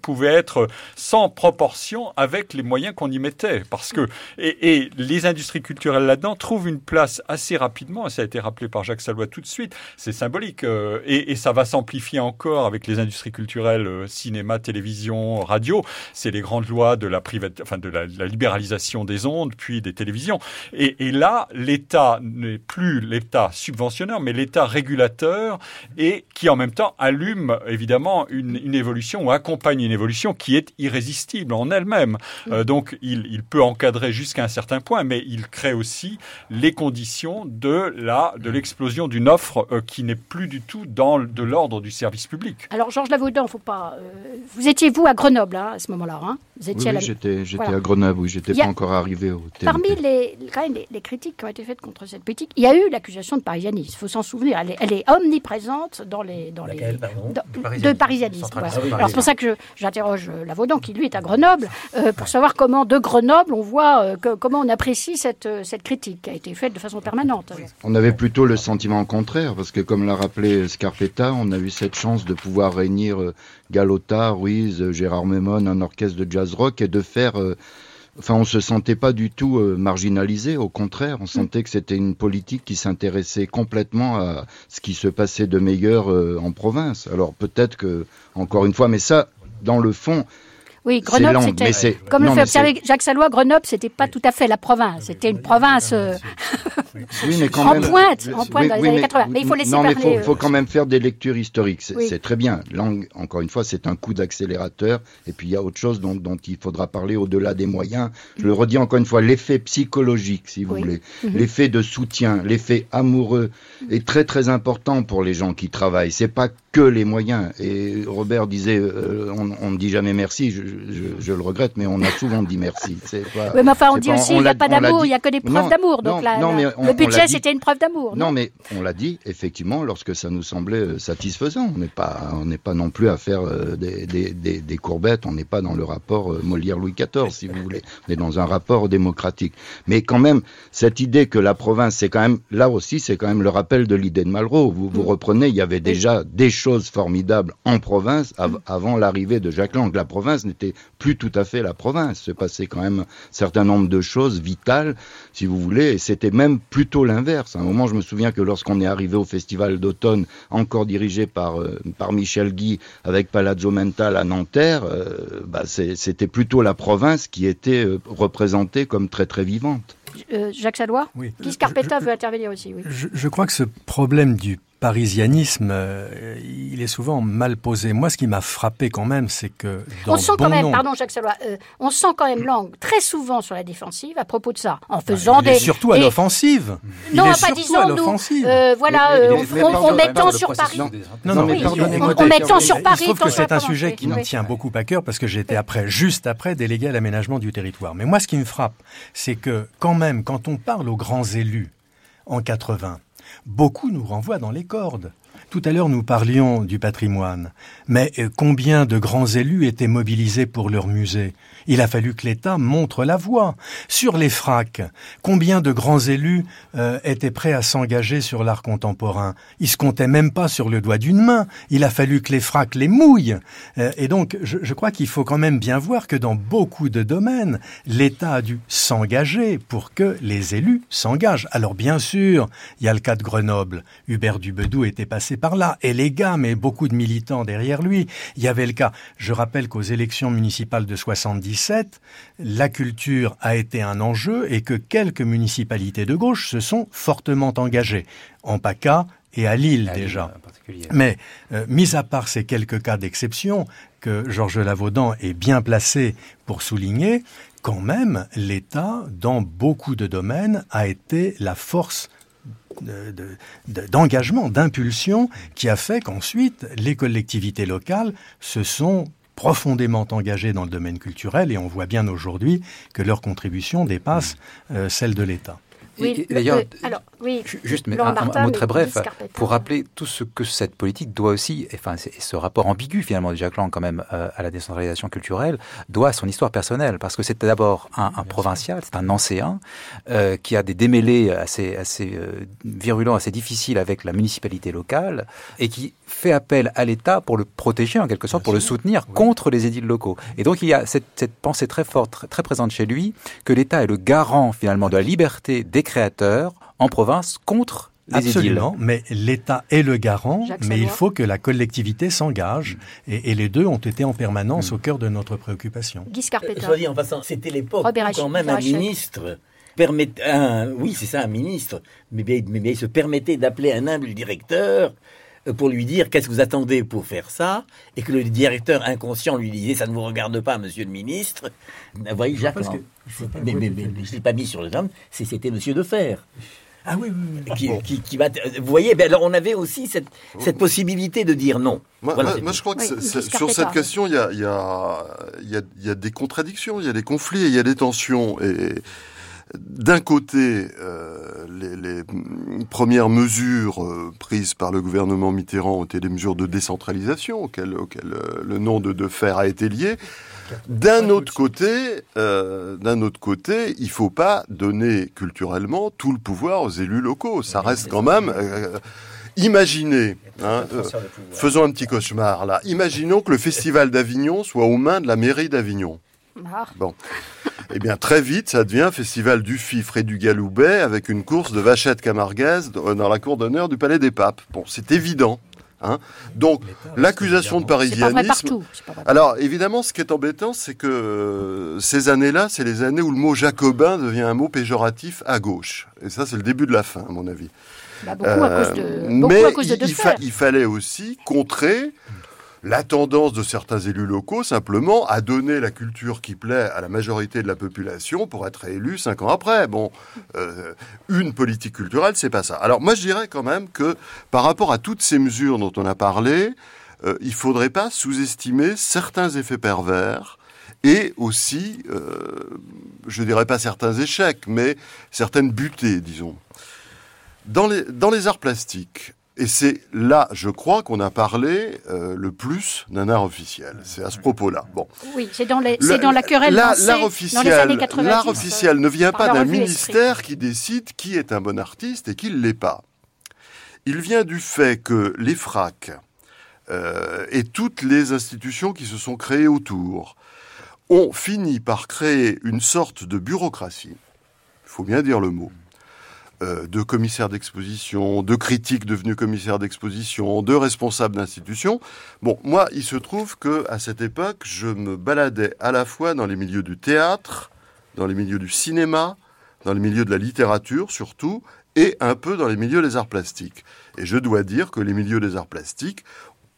pouvait être sans proportion avec les moyens qu'on y mettait. Parce que, et, les industries culturelles là-dedans trouvent une place assez rapidement, ça a été rappelé par Jacques Salois tout de suite, c'est symbolique, euh, et, ça va s'amplifier encore avec les industries culturelles, euh, cinéma, télévision, radio. C'est les grandes lois de la, la, libéralisation des ondes, puis des télévisions. Et, là, l'État n'est plus l'État subventionneur, mais l'État régulateur, et qui en même temps allume évidemment une, une évolution ou accompagne une évolution qui est irrésistible en elle-même. Euh, donc il, il, peut encadrer jusqu'à un certain point, mais il crée aussi les conditions de la de l'explosion d'une offre euh, qui n'est plus du tout dans de l'ordre du service public. Alors Georges Lavaudan, faut pas. Euh, vous étiez vous à Grenoble hein, à ce moment-là, hein Vous étiez oui, j'étais j'étais voilà. à Grenoble, oui, j'étais pas encore arrivé au. TNP. Parmi les, les, les, critiques qui ont été faites contre cette politique, il y a eu l'accusation de parisianisme. Il faut s'en souvenir, elle est, elle est, omniprésente dans les dans Laquelle, les pardon? dans, de parisianisme. Ah oui, Alors c'est pour ça que j'interroge Lavaudan, qui lui est à Grenoble, euh, pour savoir comment de Grenoble on voit euh, comment on apprécie cette, euh, cette critique qui a été faite de façon permanente. On avait plutôt le sentiment contraire, parce que comme l'a rappelé Scarpetta, on a eu cette chance de pouvoir réunir Galota, Ruiz, Gérard Memon, un orchestre de jazz rock et de faire Enfin, on se sentait pas du tout euh, marginalisé, au contraire, on sentait que c'était une politique qui s'intéressait complètement à ce qui se passait de meilleur euh, en province. Alors peut-être que, encore une fois, mais ça, dans le fond, oui, Grenoble, c'était. Comme le fait observer Jacques Salois, Grenoble, c'était pas tout à fait la province. C'était une province euh, oui, mais quand en même, pointe, en pointe dans les années 80. Mais il faut laisser non, parler. mais il faut, faut, quand même faire des lectures historiques. C'est très bien. Langue, encore une fois, c'est un coup d'accélérateur. Et puis il y a autre chose dont, dont il faudra parler au-delà des moyens. Je le redis encore une fois, l'effet psychologique, si vous voulez, mm -hmm. l'effet de soutien, l'effet amoureux est très très important pour les gens qui travaillent. C'est pas que les moyens. Et Robert disait, euh, on ne dit jamais merci, je, je, je, le regrette, mais on a souvent dit merci. Pas, oui, mais enfin, on dit pas, aussi, il n'y a pas d'amour, il n'y a que des preuves d'amour. Donc non, là, non, mais on, le budget, c'était une preuve d'amour. Non, mais on l'a dit, effectivement, lorsque ça nous semblait euh, satisfaisant. On n'est pas, on n'est pas non plus à faire euh, des, des, des, des courbettes. On n'est pas dans le rapport euh, Molière-Louis XIV, si vous voulez. On est dans un rapport démocratique. Mais quand même, cette idée que la province, c'est quand même, là aussi, c'est quand même le rappel de l'idée de Malraux. Vous, vous reprenez, il y avait déjà des choses formidables en province av avant l'arrivée de Jacques Lang. La province n'était plus tout à fait la province. Se passait quand même un certain nombre de choses vitales, si vous voulez, et c'était même plutôt l'inverse. À un moment, je me souviens que lorsqu'on est arrivé au festival d'automne, encore dirigé par, euh, par Michel Guy, avec Palazzo Mental à Nanterre, euh, bah, c'était plutôt la province qui était euh, représentée comme très très vivante. Euh, Jacques Sadois Oui. Guy Scarpetta Je- je- veut intervenir aussi. Oui. Je, je crois que ce problème du parisianisme, euh, il est souvent mal posé. Moi, ce qui m'a frappé quand même, c'est que dans On sent bon quand même, nombre- pardon Jacques Sadois, euh, on sent quand même Lang très souvent sur la défensive à propos de ça, en faisant il est des... surtout à l'offensive. Il Non, est pas disons à nous. l'offensive. euh, voilà, mais- on- le sur Paris. des- Non, Non, non, mais mais on- sur Paris, trouve tant que c'est un sujet qui me tient beaucoup à cœur parce que j'étais après, juste après, délégué à l'aménagement du territoire. Mais moi, ce qui me frappe, c'est que quand même, quand on parle aux grands élus en 80, beaucoup nous renvoient dans les cordes. Tout à l'heure, nous parlions du patrimoine. Mais euh, combien de grands élus étaient mobilisés pour leur musée? Il a fallu que l'État montre la voie. Sur les fracs, combien de grands élus euh, étaient prêts à s'engager sur l'art contemporain? Ils se comptaient même pas sur le doigt d'une main. Il a fallu que les fracs les mouillent. Euh, et donc, je, je crois qu'il faut quand même bien voir que dans beaucoup de domaines, l'État a dû s'engager pour que les élus s'engagent. Alors bien sûr, il y a le cas de Grenoble. Hubert Dubedou était passé par là. Et les gars, mais beaucoup de militants derrière lui. Il y avait le cas. Je rappelle qu'aux élections municipales de 77, la culture a été un enjeu et que quelques municipalités de gauche se sont fortement engagées. En PACA et à Lille À Lille, déjà. Mais, euh, mis à part ces quelques cas d'exception que Georges Lavaudan est bien placé pour souligner, quand même, l'État, dans beaucoup de domaines, a été la force de- de- de- d'engagement, d'impulsion, qui a fait qu'ensuite, les collectivités locales se sont profondément engagées dans le domaine culturel et on voit bien aujourd'hui que leur contribution dépasse euh, celle de l'État. Oui, d'ailleurs, oui, Juste, mais un, un- un Martin, mot très bref, pour rappeler tout ce que cette politique doit aussi, enfin, c'est- ce rapport ambigu finalement de Jacques Lang quand même euh, à la décentralisation culturelle, doit à son histoire personnelle, parce que c'était d'abord un, un provincial, c'est un Nancéen, euh, qui a des démêlés assez, assez euh, virulents, assez difficiles avec la municipalité locale, et qui fait appel à l'État pour le protéger en quelque sorte, pour le soutenir contre les édiles locaux. Et donc il y a cette, cette pensée très forte, très, très présente chez lui, que l'État est le garant finalement de la liberté des créateurs en province contre les édiles. Absolument, mais l'État est le garant, Jacques mais il faut que la collectivité s'engage. Et, et les deux ont été en permanence au cœur de notre préoccupation. Guy Euh, Scarpetta. Soit dit en passant, c'était l'époque quand même un ministre permet, un, oui c'est ça un ministre, mais mais il se permettait d'appeler un humble directeur euh, pour lui dire qu'est-ce que vous attendez pour faire ça, et que le directeur inconscient lui disait ça ne vous regarde pas, monsieur le ministre. Vous voyez Jacques, je je l'ai pas mis sur le homme, c'est- c'était monsieur de Fer. Ah oui, oui, oui. Qui, qui, qui va, vous voyez, ben alors on avait aussi cette, cette possibilité de dire non. Moi, Voilà, moi- c'est moi, tout. je crois que Oui, sur cette question, il y a, il y, a, il y, a, y a des contradictions, il y a des conflits, et il y a des tensions. Et d'un côté, euh, les, les premières mesures euh, prises par le gouvernement Mitterrand ont été des mesures de décentralisation auxquelles, auxquelles euh, le nom de, de fer a été lié. D'un autre côté, d'un autre côté, il faut pas donner culturellement tout le pouvoir aux élus locaux. Ça reste quand même. imaginez, hein, euh, faisons un petit cauchemar là. Imaginons que le festival d'Avignon soit aux mains de la mairie d'Avignon. Ah, Eh bien, très vite, ça devient festival du fifre et du galoubet avec une course de vachettes camarguaises dans dans la cour d'honneur du Palais des Papes. Bon, c'est évident. Hein. Donc, l'accusation de c'est pas vrai parisianisme. partout. c'est pas vrai partout. Alors, évidemment, ce qui est embêtant, c'est que euh, ces années-là, c'est les années où le mot jacobin devient un mot péjoratif à gauche. Et ça, c'est le début de la fin, à mon avis. Bah, beaucoup à cause de, Euh, beaucoup mais à cause de il, De il fa- Fer. il fallait aussi contrer la tendance de certains élus locaux simplement à donner la culture qui plaît à la majorité de la population pour être élu cinq ans après. Bon, euh, une politique culturelle, c'est pas ça. Alors moi, je dirais quand même que par rapport à toutes ces mesures dont on a parlé, euh, il faudrait pas sous-estimer certains effets pervers et aussi, euh, je dirais pas certains échecs, mais certaines butées, disons. Dans les, dans les arts plastiques, et c'est là, je crois, qu'on a parlé euh, le plus d'un art officiel. C'est à ce propos-là. Bon. Oui, c'est dans, les, dans la querelle La- L'art officiel, les années 90. l'art officiel ne vient pas d'un ministère qui décide qui est un bon artiste et qui ne l'est pas. Il vient du fait que les FRAC euh, et toutes les institutions qui se sont créées autour ont fini par créer une sorte de bureaucratie, il faut bien dire le mot, euh, de commissaires d'exposition, de critiques devenus commissaires d'exposition, de responsables d'institutions. Bon, moi, il se trouve que à cette époque, je me baladais à la fois dans les milieux du théâtre, dans les milieux du cinéma, dans les milieux de la littérature surtout, et un peu dans les milieux des arts plastiques. Et je dois dire que les milieux des arts plastiques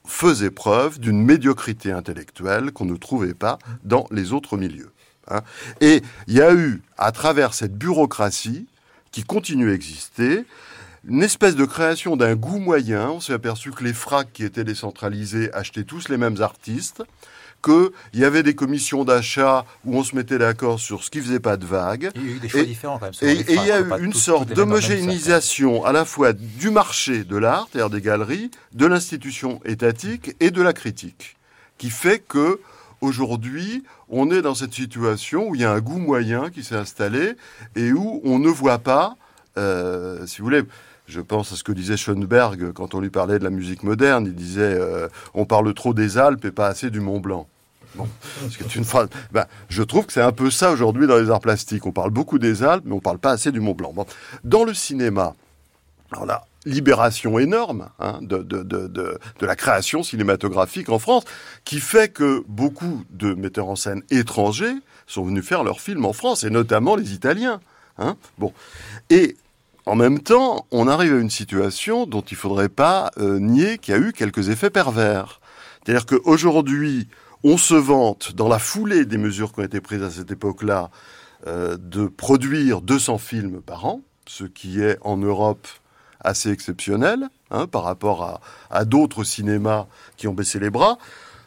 faisaient preuve d'une médiocrité intellectuelle qu'on ne trouvait pas dans les autres milieux. hein. Et il y a eu, à travers cette bureaucratie, qui continue à exister, une espèce de création d'un goût moyen. On s'est aperçu que les fracs qui étaient décentralisés achetaient tous les mêmes artistes, qu'il y avait des commissions d'achat où on se mettait d'accord sur ce qui faisait pas de vague. Il y a eu des choix Et- différents quand même. selon Et il y a eu une sorte d'homogénéisation à la fois du marché de l'art, c'est-à-dire des galeries, de l'institution étatique et de la critique, qui fait que aujourd'hui, on est dans cette situation où il y a un goût moyen qui s'est installé et où on ne voit pas, euh, si vous voulez, je pense à ce que disait Schoenberg quand on lui parlait de la musique moderne. Il disait euh, on parle trop des Alpes et pas assez du Mont Blanc. Bon, ce qui est une phrase. Ben, je trouve que c'est un peu ça aujourd'hui dans les arts plastiques. On parle beaucoup des Alpes, mais on parle pas assez du Mont Blanc. Dans le cinéma, alors là, libération énorme hein, de, de, de, de, la création cinématographique en France, qui fait que beaucoup de metteurs en scène étrangers sont venus faire leurs films en France, et notamment les Italiens. Hein. Bon. Et en même temps, on arrive à une situation dont il faudrait pas euh, nier qu'il y a eu quelques effets pervers. C'est-à-dire qu'aujourd'hui, on se vante, dans la foulée des mesures qui ont été prises à cette époque-là, euh, de produire 200 films par an, ce qui est en Europe assez exceptionnel hein, par rapport à, à d'autres cinémas qui ont baissé les bras.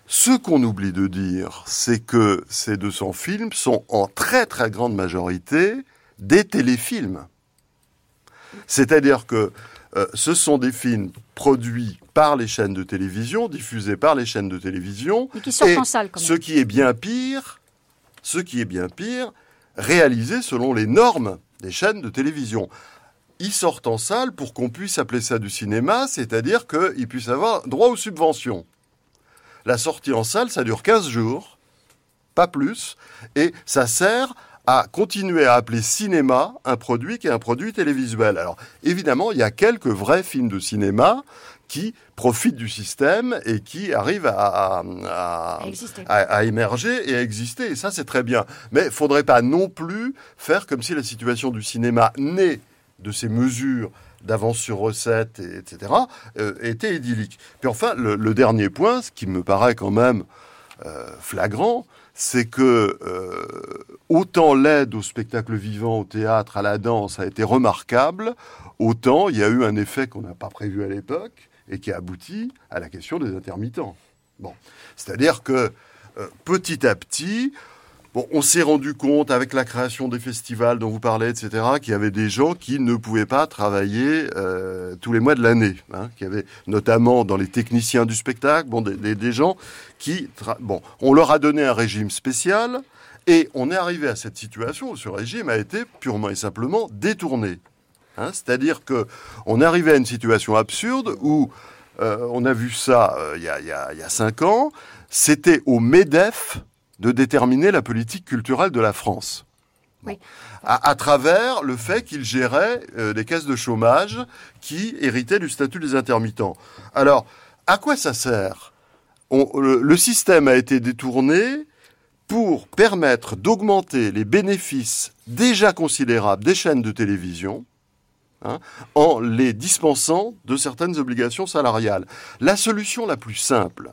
Ce qu'on oublie de dire, c'est que ces 200 films sont en très très grande majorité des téléfilms. C'est-à-dire que euh, ce sont des films produits par les chaînes de télévision, diffusés par les chaînes de télévision, Mais qui sortent et en salle quand ce qui est bien pire, ce qui est bien pire, réalisé selon les normes des chaînes de télévision. Ils sortent en salle pour qu'on puisse appeler ça du cinéma, c'est-à-dire qu'ils puissent avoir droit aux subventions. La sortie en salle, ça dure 15 jours, pas plus, et ça sert à continuer à appeler cinéma un produit qui est un produit télévisuel. Alors évidemment, il y a quelques vrais films de cinéma qui profitent du système et qui arrivent à, à- émerger et à exister. Et ça, c'est très bien. Mais il faudrait pas non plus faire comme si la situation du cinéma née de ces mesures d'avance sur recette, et, etc., euh, était idyllique. Puis enfin, le, dernier point, ce qui me paraît quand même euh, flagrant, c'est que euh, autant l'aide au spectacle vivant, au théâtre, à la danse a été remarquable, autant il y a eu un effet qu'on n'a pas prévu à l'époque et qui a abouti à la question des intermittents. Bon, c'est-à-dire que petit à petit, bon, on s'est rendu compte avec la création des festivals dont vous parlez, etc., qu'il y avait des gens qui ne pouvaient pas travailler euh, tous les mois de l'année. Hein, qu'il y avait notamment dans les techniciens du spectacle, bon, des, gens qui, bon, on leur a donné un régime spécial et on est arrivé à cette situation où ce régime a été purement et simplement détourné. Hein, C'est-à-dire que on arrivé à une situation absurde où euh, on a vu ça euh, il y, a, y y a cinq ans. C'était au MEDEF de déterminer la politique culturelle de la France. Oui. À, à travers le fait qu'il gérait euh, des caisses de chômage qui héritaient du statut des intermittents. Alors, à quoi ça sert? On- le, le système a été détourné pour permettre d'augmenter les bénéfices déjà considérables des chaînes de télévision hein, en les dispensant de certaines obligations salariales. La solution la plus simple,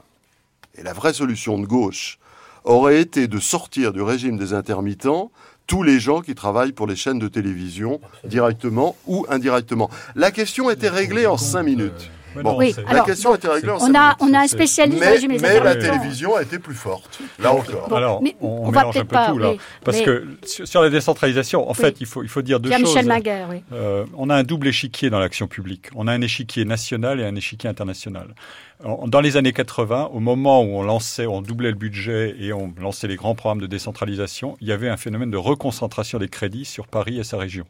et la vraie solution de gauche, aurait été de sortir du régime des intermittents tous les gens qui travaillent pour les chaînes de télévision, directement ou indirectement. La question était réglée en cinq minutes. Bon, Oui, la alors, question a été réglée en On cinq a, minutes. on a un spécialiste Mais, régime des mais la télévision a été plus forte, là encore. Bon, Alors, mais on, on va mélange un peut-être peu pas, tout là. oui, Parce mais- que sur, la décentralisation, en Oui. fait, il faut, il faut dire deux choses. Pierre-Michel Maguire, oui. Euh, on a un double échiquier dans l'action publique. On a un échiquier national et un échiquier international. Dans les années 80, au moment où on lançait, on doublait le budget et on lançait les grands programmes de décentralisation, il y avait un phénomène de reconcentration des crédits sur Paris et sa région.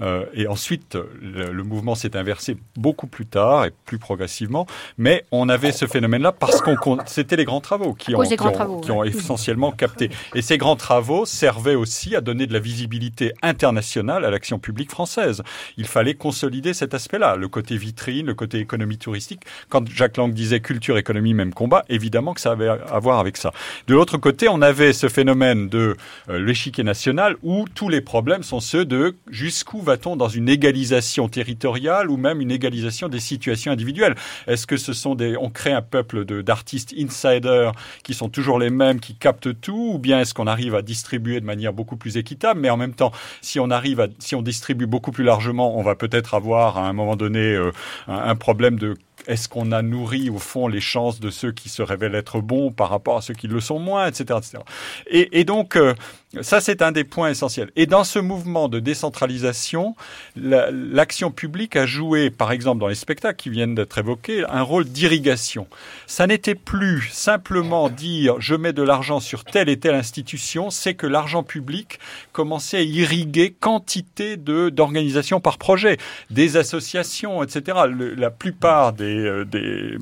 Euh, et ensuite, le, le mouvement s'est inversé beaucoup plus tard et plus progressivement, mais on avait ce phénomène-là parce qu'on c'était les grands travaux qui ont, qui ont- travaux, qui ont ouais. essentiellement capté. Et ces grands travaux servaient aussi à donner de la visibilité internationale à l'action publique française. Il fallait consolider cet aspect-là, le côté vitrine, le côté économie touristique. Quand Jacques Lang disait culture, économie, même combat, évidemment que ça avait à voir avec ça. De l'autre côté, on avait ce phénomène de euh, l'échiquier national où tous les problèmes sont ceux de jusqu'où va-t-on dans une égalisation territoriale ou même une égalisation des situations individuelles. Est-ce que ce sont des, on crée un peuple d'artistes insiders qui sont toujours les mêmes, qui captent tout, ou bien est-ce qu'on arrive à distribuer de manière beaucoup plus équitable, mais en même temps, si on arrive si on distribue beaucoup plus largement, on va peut-être avoir à un moment donné euh, un problème de est-ce qu'on a nourri au fond les chances de ceux qui se révèlent être bons par rapport à ceux qui le sont moins, etc., etc. Et, donc euh, ça c'est un des points essentiels. Et dans ce mouvement de décentralisation, la- l'action publique a joué, par exemple dans les spectacles qui viennent d'être évoqués, un rôle d'irrigation. Ça n'était plus simplement dire je mets de l'argent sur telle et telle institution, c'est que l'argent public commençait à irriguer quantité de d'organisations par projet, des associations, etc. La plupart des, euh, des,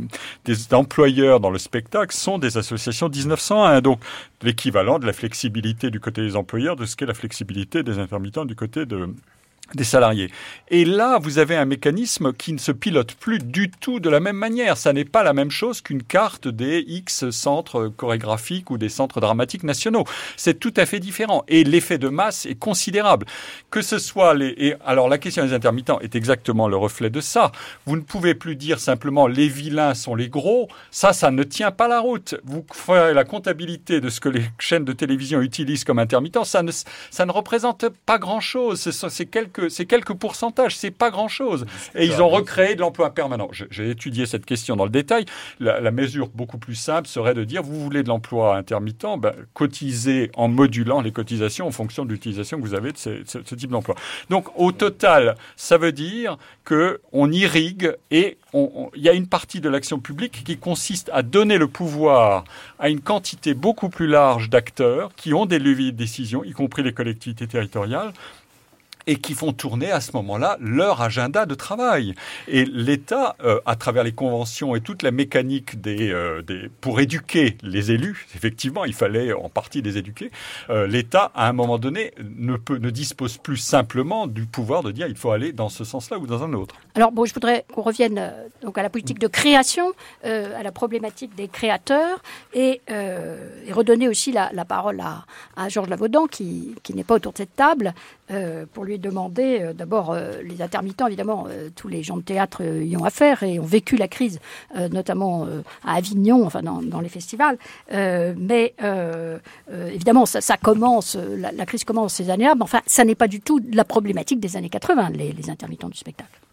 des employeurs dans le spectacle sont des associations 1901, donc l'équivalent de la flexibilité du côté des employeurs de ce qu'est la flexibilité des intermittents du côté de, des salariés. Et là, vous avez un mécanisme qui ne se pilote plus du tout de la même manière. Ça n'est pas la même chose qu'une carte des X centres chorégraphiques ou des centres dramatiques nationaux. C'est tout à fait différent. Et l'effet de masse est considérable. Que ce soit les... Alors, la question des intermittents est exactement le reflet de ça. Vous ne pouvez plus dire simplement les vilains sont les gros. Ça, ça ne tient pas la route. Vous ferez la comptabilité de ce que les chaînes de télévision utilisent comme intermittents. Ça ne, ça ne représente pas grand-chose. C'est quelques, c'est quelques pourcentages. C'est pas grand-chose. Et ils ont recréé de l'emploi permanent. J'ai étudié cette question dans le détail. La, la mesure beaucoup plus simple serait de dire vous voulez de l'emploi intermittent, ben, cotisez en modulant les cotisations en fonction de l'utilisation que vous avez de ces- ce, ce type d'emploi. Donc au total, ça veut dire que on irrigue et il y a une partie de l'action publique qui consiste à donner le pouvoir à une quantité beaucoup plus large d'acteurs qui ont des leviers de décision, y compris les collectivités territoriales, et qui font tourner à ce moment-là leur agenda de travail. Et l'État, euh, à travers les conventions et toute la mécanique euh, pour éduquer les élus, effectivement, il fallait en partie les éduquer, euh, l'État, à un moment donné, ne, dispose plus simplement du pouvoir de dire il faut aller dans ce sens-là ou dans un autre. Alors bon, je voudrais qu'on revienne donc à la politique de création, à la problématique des créateurs et, redonner aussi la, parole à, Georges Lavaudan qui, qui n'est pas autour de cette table pour lui demander euh, d'abord euh, les intermittents évidemment euh, tous les gens de théâtre y ont affaire et ont vécu la crise notamment à Avignon enfin dans, les festivals mais évidemment ça, commence la, crise commence ces années-là mais enfin ça n'est pas du tout la problématique des années 80 les, les intermittents du spectacle.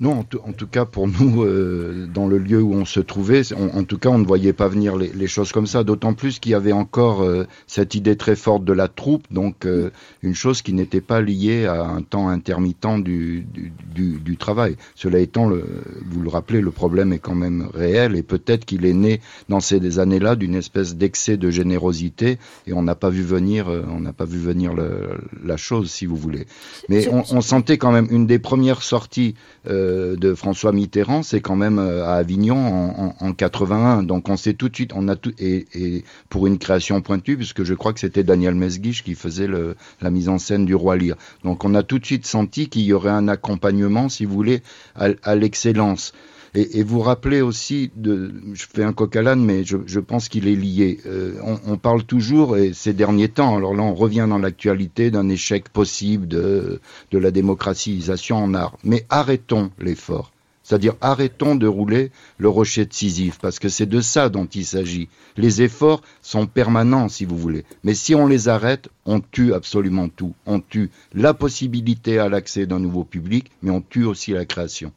Non, en tout, en tout cas pour nous, euh, dans le lieu où on se trouvait, on- en tout cas on ne voyait pas venir les, les choses comme ça, d'autant plus qu'il y avait encore euh, cette idée très forte de la troupe, donc euh, une chose qui n'était pas liée à un temps intermittent du, du, du, du travail. Cela étant, le, vous le rappelez, le problème est quand même réel et peut-être qu'il est né dans ces années-là d'une espèce d'excès de générosité et on n'a pas vu venir, euh, on n'a pas vu venir le- la chose, si vous voulez. Mais on, on sentait quand même une des premières sorties euh, de François Mitterrand, c'est quand même euh, à Avignon en, en, en 81. Donc on sait tout de suite, on a tout et, pour une création pointue, puisque je crois que c'était Daniel Mesguich qui faisait le, la mise en scène du roi Lear. Donc on a tout de suite senti qu'il y aurait un accompagnement, si vous voulez, à l'excellence. Et, vous rappelez aussi, je fais un coq à l'âne, mais je, pense qu'il est lié. Euh, on, on parle toujours, et ces derniers temps, alors là on revient dans l'actualité d'un échec possible de, de la démocratisation en art. Mais arrêtons l'effort. C'est-à-dire arrêtons de rouler le rocher de Sisyphe, parce que c'est de ça dont il s'agit. Les efforts sont permanents, si vous voulez. Mais si on les arrête, on tue absolument tout. On tue la possibilité à l'accès d'un nouveau public, mais on tue aussi la création.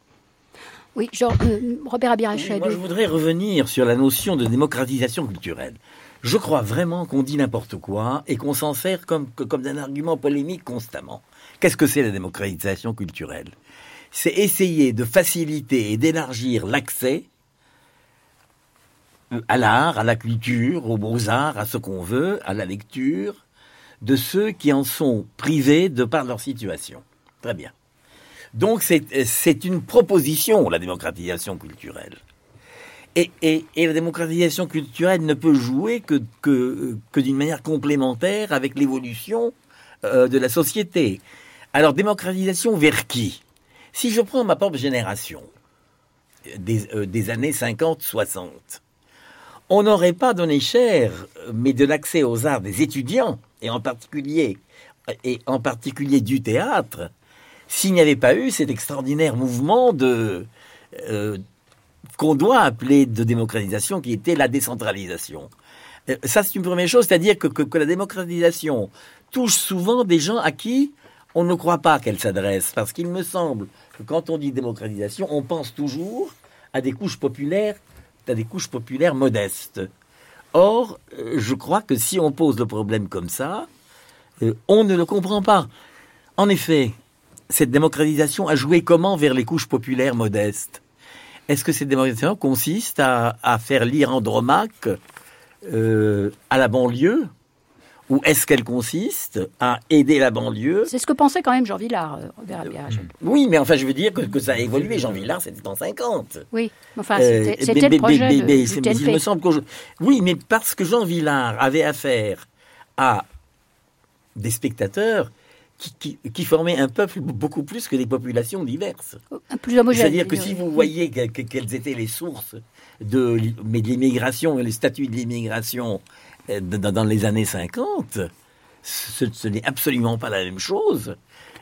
Oui, genre, euh, Robert moi, je voudrais revenir sur la notion de démocratisation culturelle. Je crois vraiment qu'on dit n'importe quoi et qu'on s'en sert comme, comme d'un argument polémique constamment. Qu'est-ce que c'est la démocratisation culturelle? C'est essayer de faciliter et d'élargir l'accès à l'art, à la culture, aux beaux-arts, à ce qu'on veut, à la lecture, de ceux qui en sont privés de par leur situation. Très bien. Donc c'est une proposition, la démocratisation culturelle. Et, et, la démocratisation culturelle ne peut jouer que, d'une manière complémentaire avec l'évolution euh, de la société. Alors démocratisation vers qui? Si je prends ma propre génération, des, euh, années 50-60, on n'aurait pas donné cher, mais de l'accès aux arts des étudiants, et en particulier, et en particulier du théâtre, s'il n'y avait pas eu cet extraordinaire mouvement de euh, qu'on doit appeler de démocratisation, qui était la décentralisation. Euh, ça, c'est une première chose, c'est-à-dire que, que, que, la démocratisation touche souvent des gens à qui on ne croit pas qu'elle s'adresse, parce qu'il me semble que quand on dit démocratisation, on pense toujours à des couches populaires à des couches populaires modestes. Or, euh, je crois que si on pose le problème comme ça, on ne le comprend pas. En effet, cette démocratisation a joué comment vers les couches populaires modestes? Est-ce que cette démocratisation consiste à, faire lire Andromaque euh, à la banlieue? Ou est-ce qu'elle consiste à aider la banlieue? C'est ce que pensait quand même Jean Villard, euh, Robert Oui, mais enfin, je veux dire que, ça a évolué. Jean Villard, c'était en 50. Oui, enfin, c'était euh, le projet mais, de, il me semble que Oui, mais parce que Jean Villard avait affaire à des spectateurs qui, qui, formaient un peuple beaucoup plus que des populations diverses. C'est-à-dire que si vous voyez quelles étaient les sources de, de l'immigration et les statuts de l'immigration euh, dans les années 50, ce, n'est absolument pas la même chose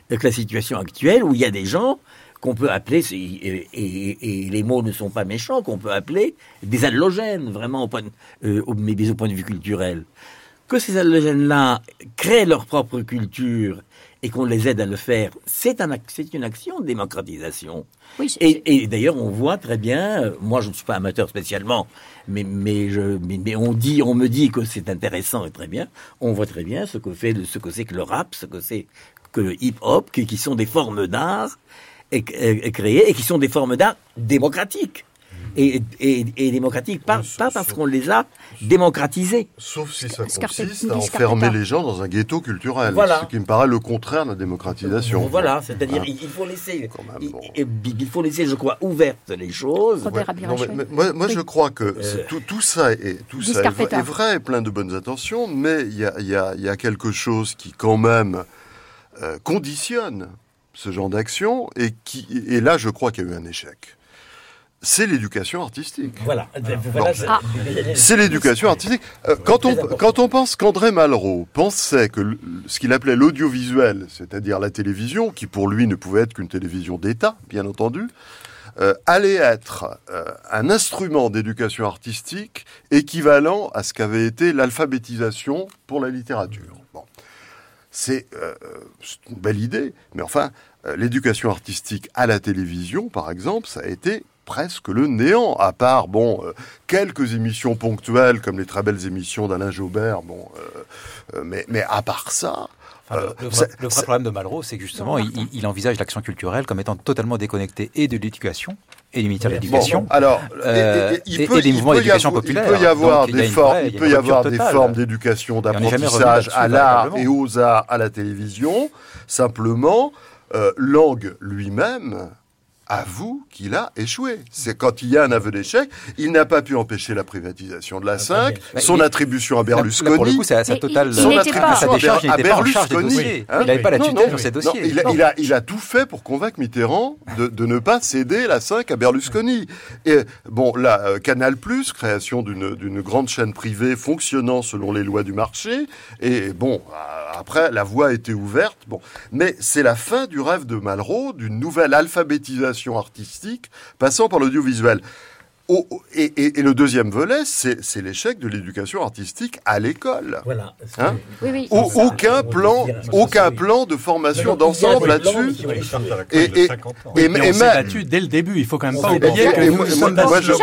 que la situation actuelle où il y a des gens qu'on peut appeler, et, les mots ne sont pas méchants, qu'on peut appeler des allogènes, vraiment, au point, euh, mais au point de vue culturel. Que ces allogènes-là créent leur propre culture et qu'on les aide à le faire, c'est un, une action de démocratisation. Oui, et, et d'ailleurs, on voit très bien, euh, moi je ne suis pas amateur spécialement, mais, mais, je, mais, on, dit, on me dit que c'est intéressant et très bien, on voit très bien ce que fait, ce que c'est que le rap, ce que c'est que le hip-hop, qui, qui, sont des formes d'art créées et qui sont des formes d'art démocratiques et, et, démocratique, pas, pas parce qu'on les a démocratisés. Sauf si ça consiste à enfermer les gens dans un ghetto culturel, ce qui me paraît le contraire de la démocratisation. Voilà, c'est-à-dire hein. il, faut laisser, il, faut laisser, je crois, ouvertes les choses. moi, je crois que euh. tout, ça est, tout ça est, vrai, plein de bonnes intentions, mais il y a, y, y a, quelque chose qui quand même euh, conditionne ce genre d'action et qui et là je crois qu'il y a eu un échec c'est l'éducation artistique. Voilà. Ah. C'est l'éducation artistique. Euh, quand on, quand on pense qu'André Malraux pensait que ce qu'il appelait l'audiovisuel, c'est-à-dire la télévision, qui pour lui ne pouvait être qu'une télévision d'État, bien entendu, euh, allait être euh, un instrument d'éducation artistique équivalent à ce qu'avait été l'alphabétisation pour la littérature. Bon. C'est une belle idée, mais enfin, l'éducation artistique à la télévision, par exemple, ça a été presque le néant, à part bon euh, quelques émissions ponctuelles comme les très belles émissions d'Alain Jaubert. Bon, euh, euh, mais mais à part ça. le, vrai, problème de Malraux, c'est que justement, il, envisage l'action culturelle comme étant totalement déconnectée et de l'éducation et du ministère de l'Éducation. alors, il peut, des mouvements d'éducation populaire. Il peut y avoir des formes, il peut y avoir des formes d'éducation, d'apprentissage à l'art et aux arts à la télévision. Simplement, Lang lui-même avoue qu'il a échoué. C'est quand il y a un aveu d'échec, il n'a pas pu empêcher la privatisation de la 5, son attribution à Berlusconi. pour le coup, c'est à sa totale son attribution à, Berlusconi. il n'avait pas la tutelle sur ces dossiers. il, a, il, a, il, a, tout fait pour convaincre Mitterrand de, de, ne pas céder la 5 à Berlusconi. Et bon, là, euh, Canal+, création d'une grande chaîne privée fonctionnant selon les lois du marché. Et bon, après, la voie a été ouverte. Bon, mais c'est la fin du rêve de Malraux, d'une nouvelle alphabétisation artistique passant par l'audiovisuel. Et, le deuxième volet, c'est l'échec de l'éducation artistique à l'école. Voilà. Hein aucun plan, aucun plan de formation d'ensemble là-dessus. Et, et, et, on s'est battu dès le début. Il faut quand même pas oublier que nous sommes battus.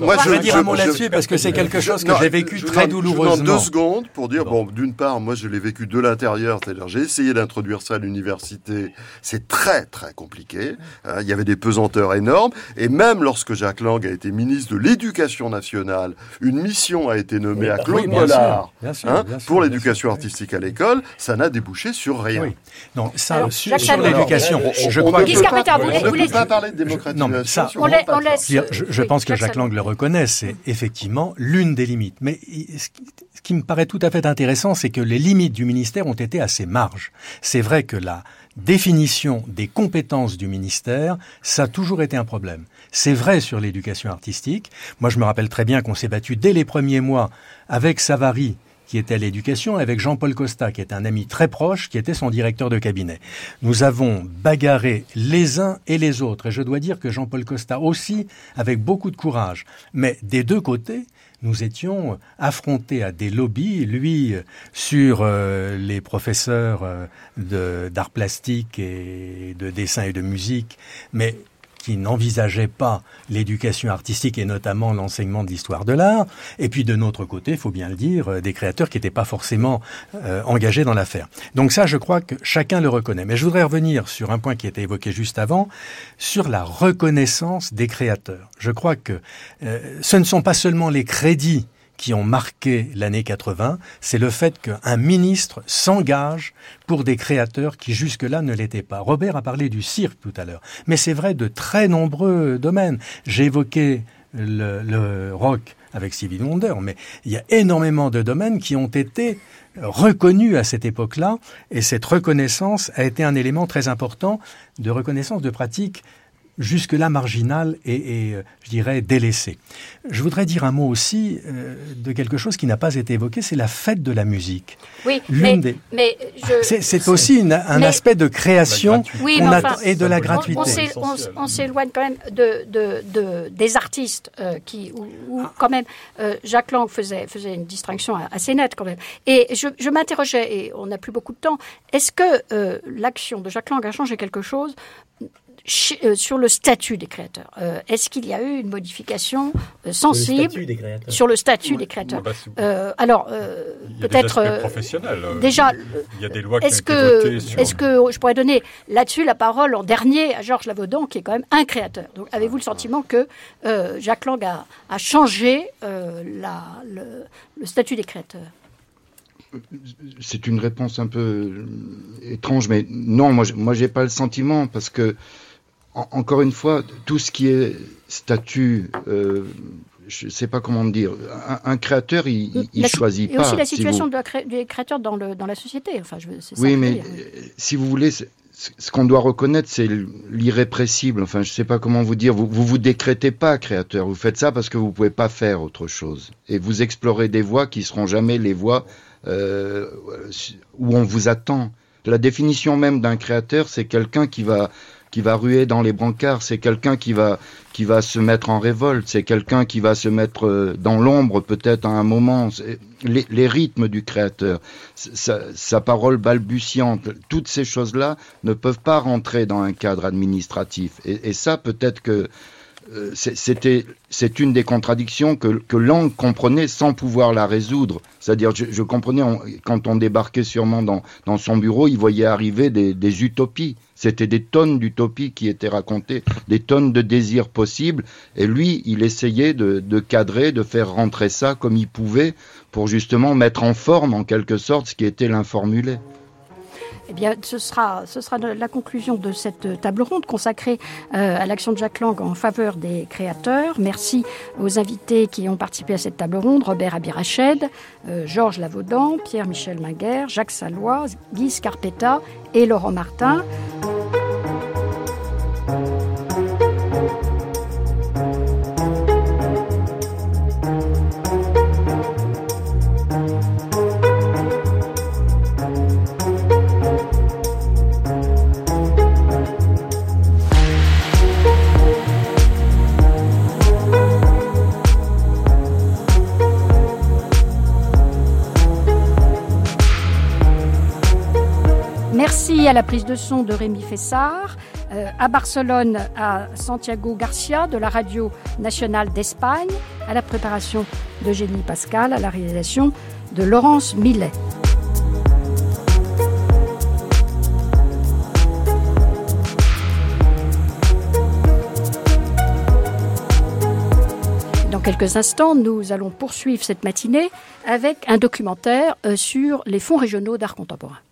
Moi, je veux dire un mot là-dessus parce que c'est quelque chose que j'ai vécu très douloureusement. deux secondes pour dire bon, d'une part, moi, je l'ai vécu de l'intérieur, c'est-à-dire j'ai essayé d'introduire ça à l'université. C'est très très compliqué. Euh, il y avait des pesanteurs énormes. Et même lorsque Jacques Lang a été ministre de l'Éducation nationale, une mission a été nommée à Claude Mollard hein, pour l'éducation artistique à l'école. Ça n'a débouché sur rien. Non, ça, sur, l'éducation, je crois que... On ne peut pas parler de démocratisation. Non, ça, on, laisse... Je, je pense que Jacques Lang le reconnaît, c'est effectivement l'une des limites. Mais ce qui me paraît tout à fait intéressant, c'est que les limites du ministère ont été assez marges. C'est vrai que la définition des compétences du ministère, ça a toujours été un problème. C'est vrai sur l'éducation artistique. Moi, je me rappelle très bien qu'on s'est battu dès les premiers mois avec Savary, qui était à l'éducation, avec Jean-Paul Costa, qui est un ami très proche, qui était son directeur de cabinet. Nous avons bagarré les uns et les autres, et je dois dire que Jean-Paul Costa aussi, avec beaucoup de courage. Mais des deux côtés, nous étions affrontés à des lobbies, lui sur euh, les professeurs euh, d'art plastique et de dessin et de musique, mais qui n'envisageait pas l'éducation artistique et notamment l'enseignement de l'histoire de l'art, et puis de notre côté, il faut bien le dire, euh, des créateurs qui n'étaient pas forcément euh, engagés dans l'affaire. Donc ça, je crois que chacun le reconnaît. Mais je voudrais revenir sur un point qui a été évoqué juste avant, sur la reconnaissance des créateurs. Je crois que euh, ce ne sont pas seulement les crédits qui ont marqué l'année 80, c'est le fait qu'un ministre s'engage pour des créateurs qui jusque-là ne l'étaient pas. Robert a parlé du cirque tout à l'heure, mais c'est vrai de très nombreux domaines. J'ai évoqué le, rock avec Stevie Wonder, mais il y a énormément de domaines qui ont été reconnus à cette époque-là, et cette reconnaissance a été un élément très important de reconnaissance de pratiques jusque-là marginal et, euh, je dirais, délaissé. Je voudrais dire un mot aussi euh, de quelque chose qui n'a pas été évoqué, c'est la fête de la musique. Oui, mais, mais c'est aussi un aspect de création et de la gratuité. On, s'éloigne quand même de, de, des artistes euh, qui, où, quand même Jacques Lang faisait, faisait une distinction assez nette quand même. Et je, je m'interrogeais, et on n'a plus beaucoup de temps, est-ce que l'action de Jacques Lang a changé quelque chose sur le statut des créateurs. Euh, est-ce qu'il y a eu une modification euh, sensible sur le statut des créateurs, Alors, peut-être déjà. Il y a des lois est-ce que, est-ce que je pourrais donner là-dessus la parole en dernier à Georges Lavaudan, qui est quand même un créateur. Donc, avez-vous le sentiment que Jacques Lang a, changé la, le, statut des créateurs? C'est une réponse un peu étrange, mais non, moi, moi, j'ai pas le sentiment parce que encore une fois, tout ce qui est statut, euh, je ne sais pas comment dire, un, créateur, il, il choisit pas. Et aussi la situation des créateurs dans, le, dans la société. Enfin, je, oui, mais euh, si vous voulez, ce qu'on doit reconnaître, c'est l'irrépressible. Enfin, je ne sais pas comment vous dire. Vous, vous vous décrétez pas créateur. Vous faites ça parce que vous pouvez pas faire autre chose. Et vous explorez des voies qui seront jamais les voies euh, où on vous attend. La définition même d'un créateur, c'est quelqu'un qui va qui va ruer dans les brancards, c'est quelqu'un qui va qui va se mettre en révolte, c'est quelqu'un qui va se mettre euh, dans l'ombre peut-être à un moment. Les, rythmes du créateur, sa, parole balbutiante, toutes ces choses-là ne peuvent pas rentrer dans un cadre administratif. Et, ça, peut-être que c'était c'est une des contradictions que, que Lang comprenait sans pouvoir la résoudre. C'est-à-dire, je, comprenais quand on débarquait sûrement dans, dans son bureau, il voyait arriver des, des utopies. C'était des tonnes d'utopies qui étaient racontées, des tonnes de désirs possibles. Et lui, il essayait de, de cadrer, de faire rentrer ça comme il pouvait pour justement mettre en forme, en quelque sorte, ce qui était l'informulé. Eh bien, ce sera, ce sera la conclusion de cette table ronde consacrée euh, à l'action de Jacques Lang en faveur des créateurs. Merci aux invités qui ont participé à cette table ronde Robert Abirached, euh, Georges Lavaudan, Pierre-Michel Minguer, Jacques Salois, Guy Scarpetta et Laurent Martin. À la prise de son de Rémi Fessard, euh, à Barcelone à Santiago Garcia de la Radio Nationale d'Espagne, à la préparation d'Eugénie Pascal, à la réalisation de Laurence Millet. Dans quelques instants, nous allons poursuivre cette matinée avec un documentaire euh, sur les fonds régionaux d'art contemporain.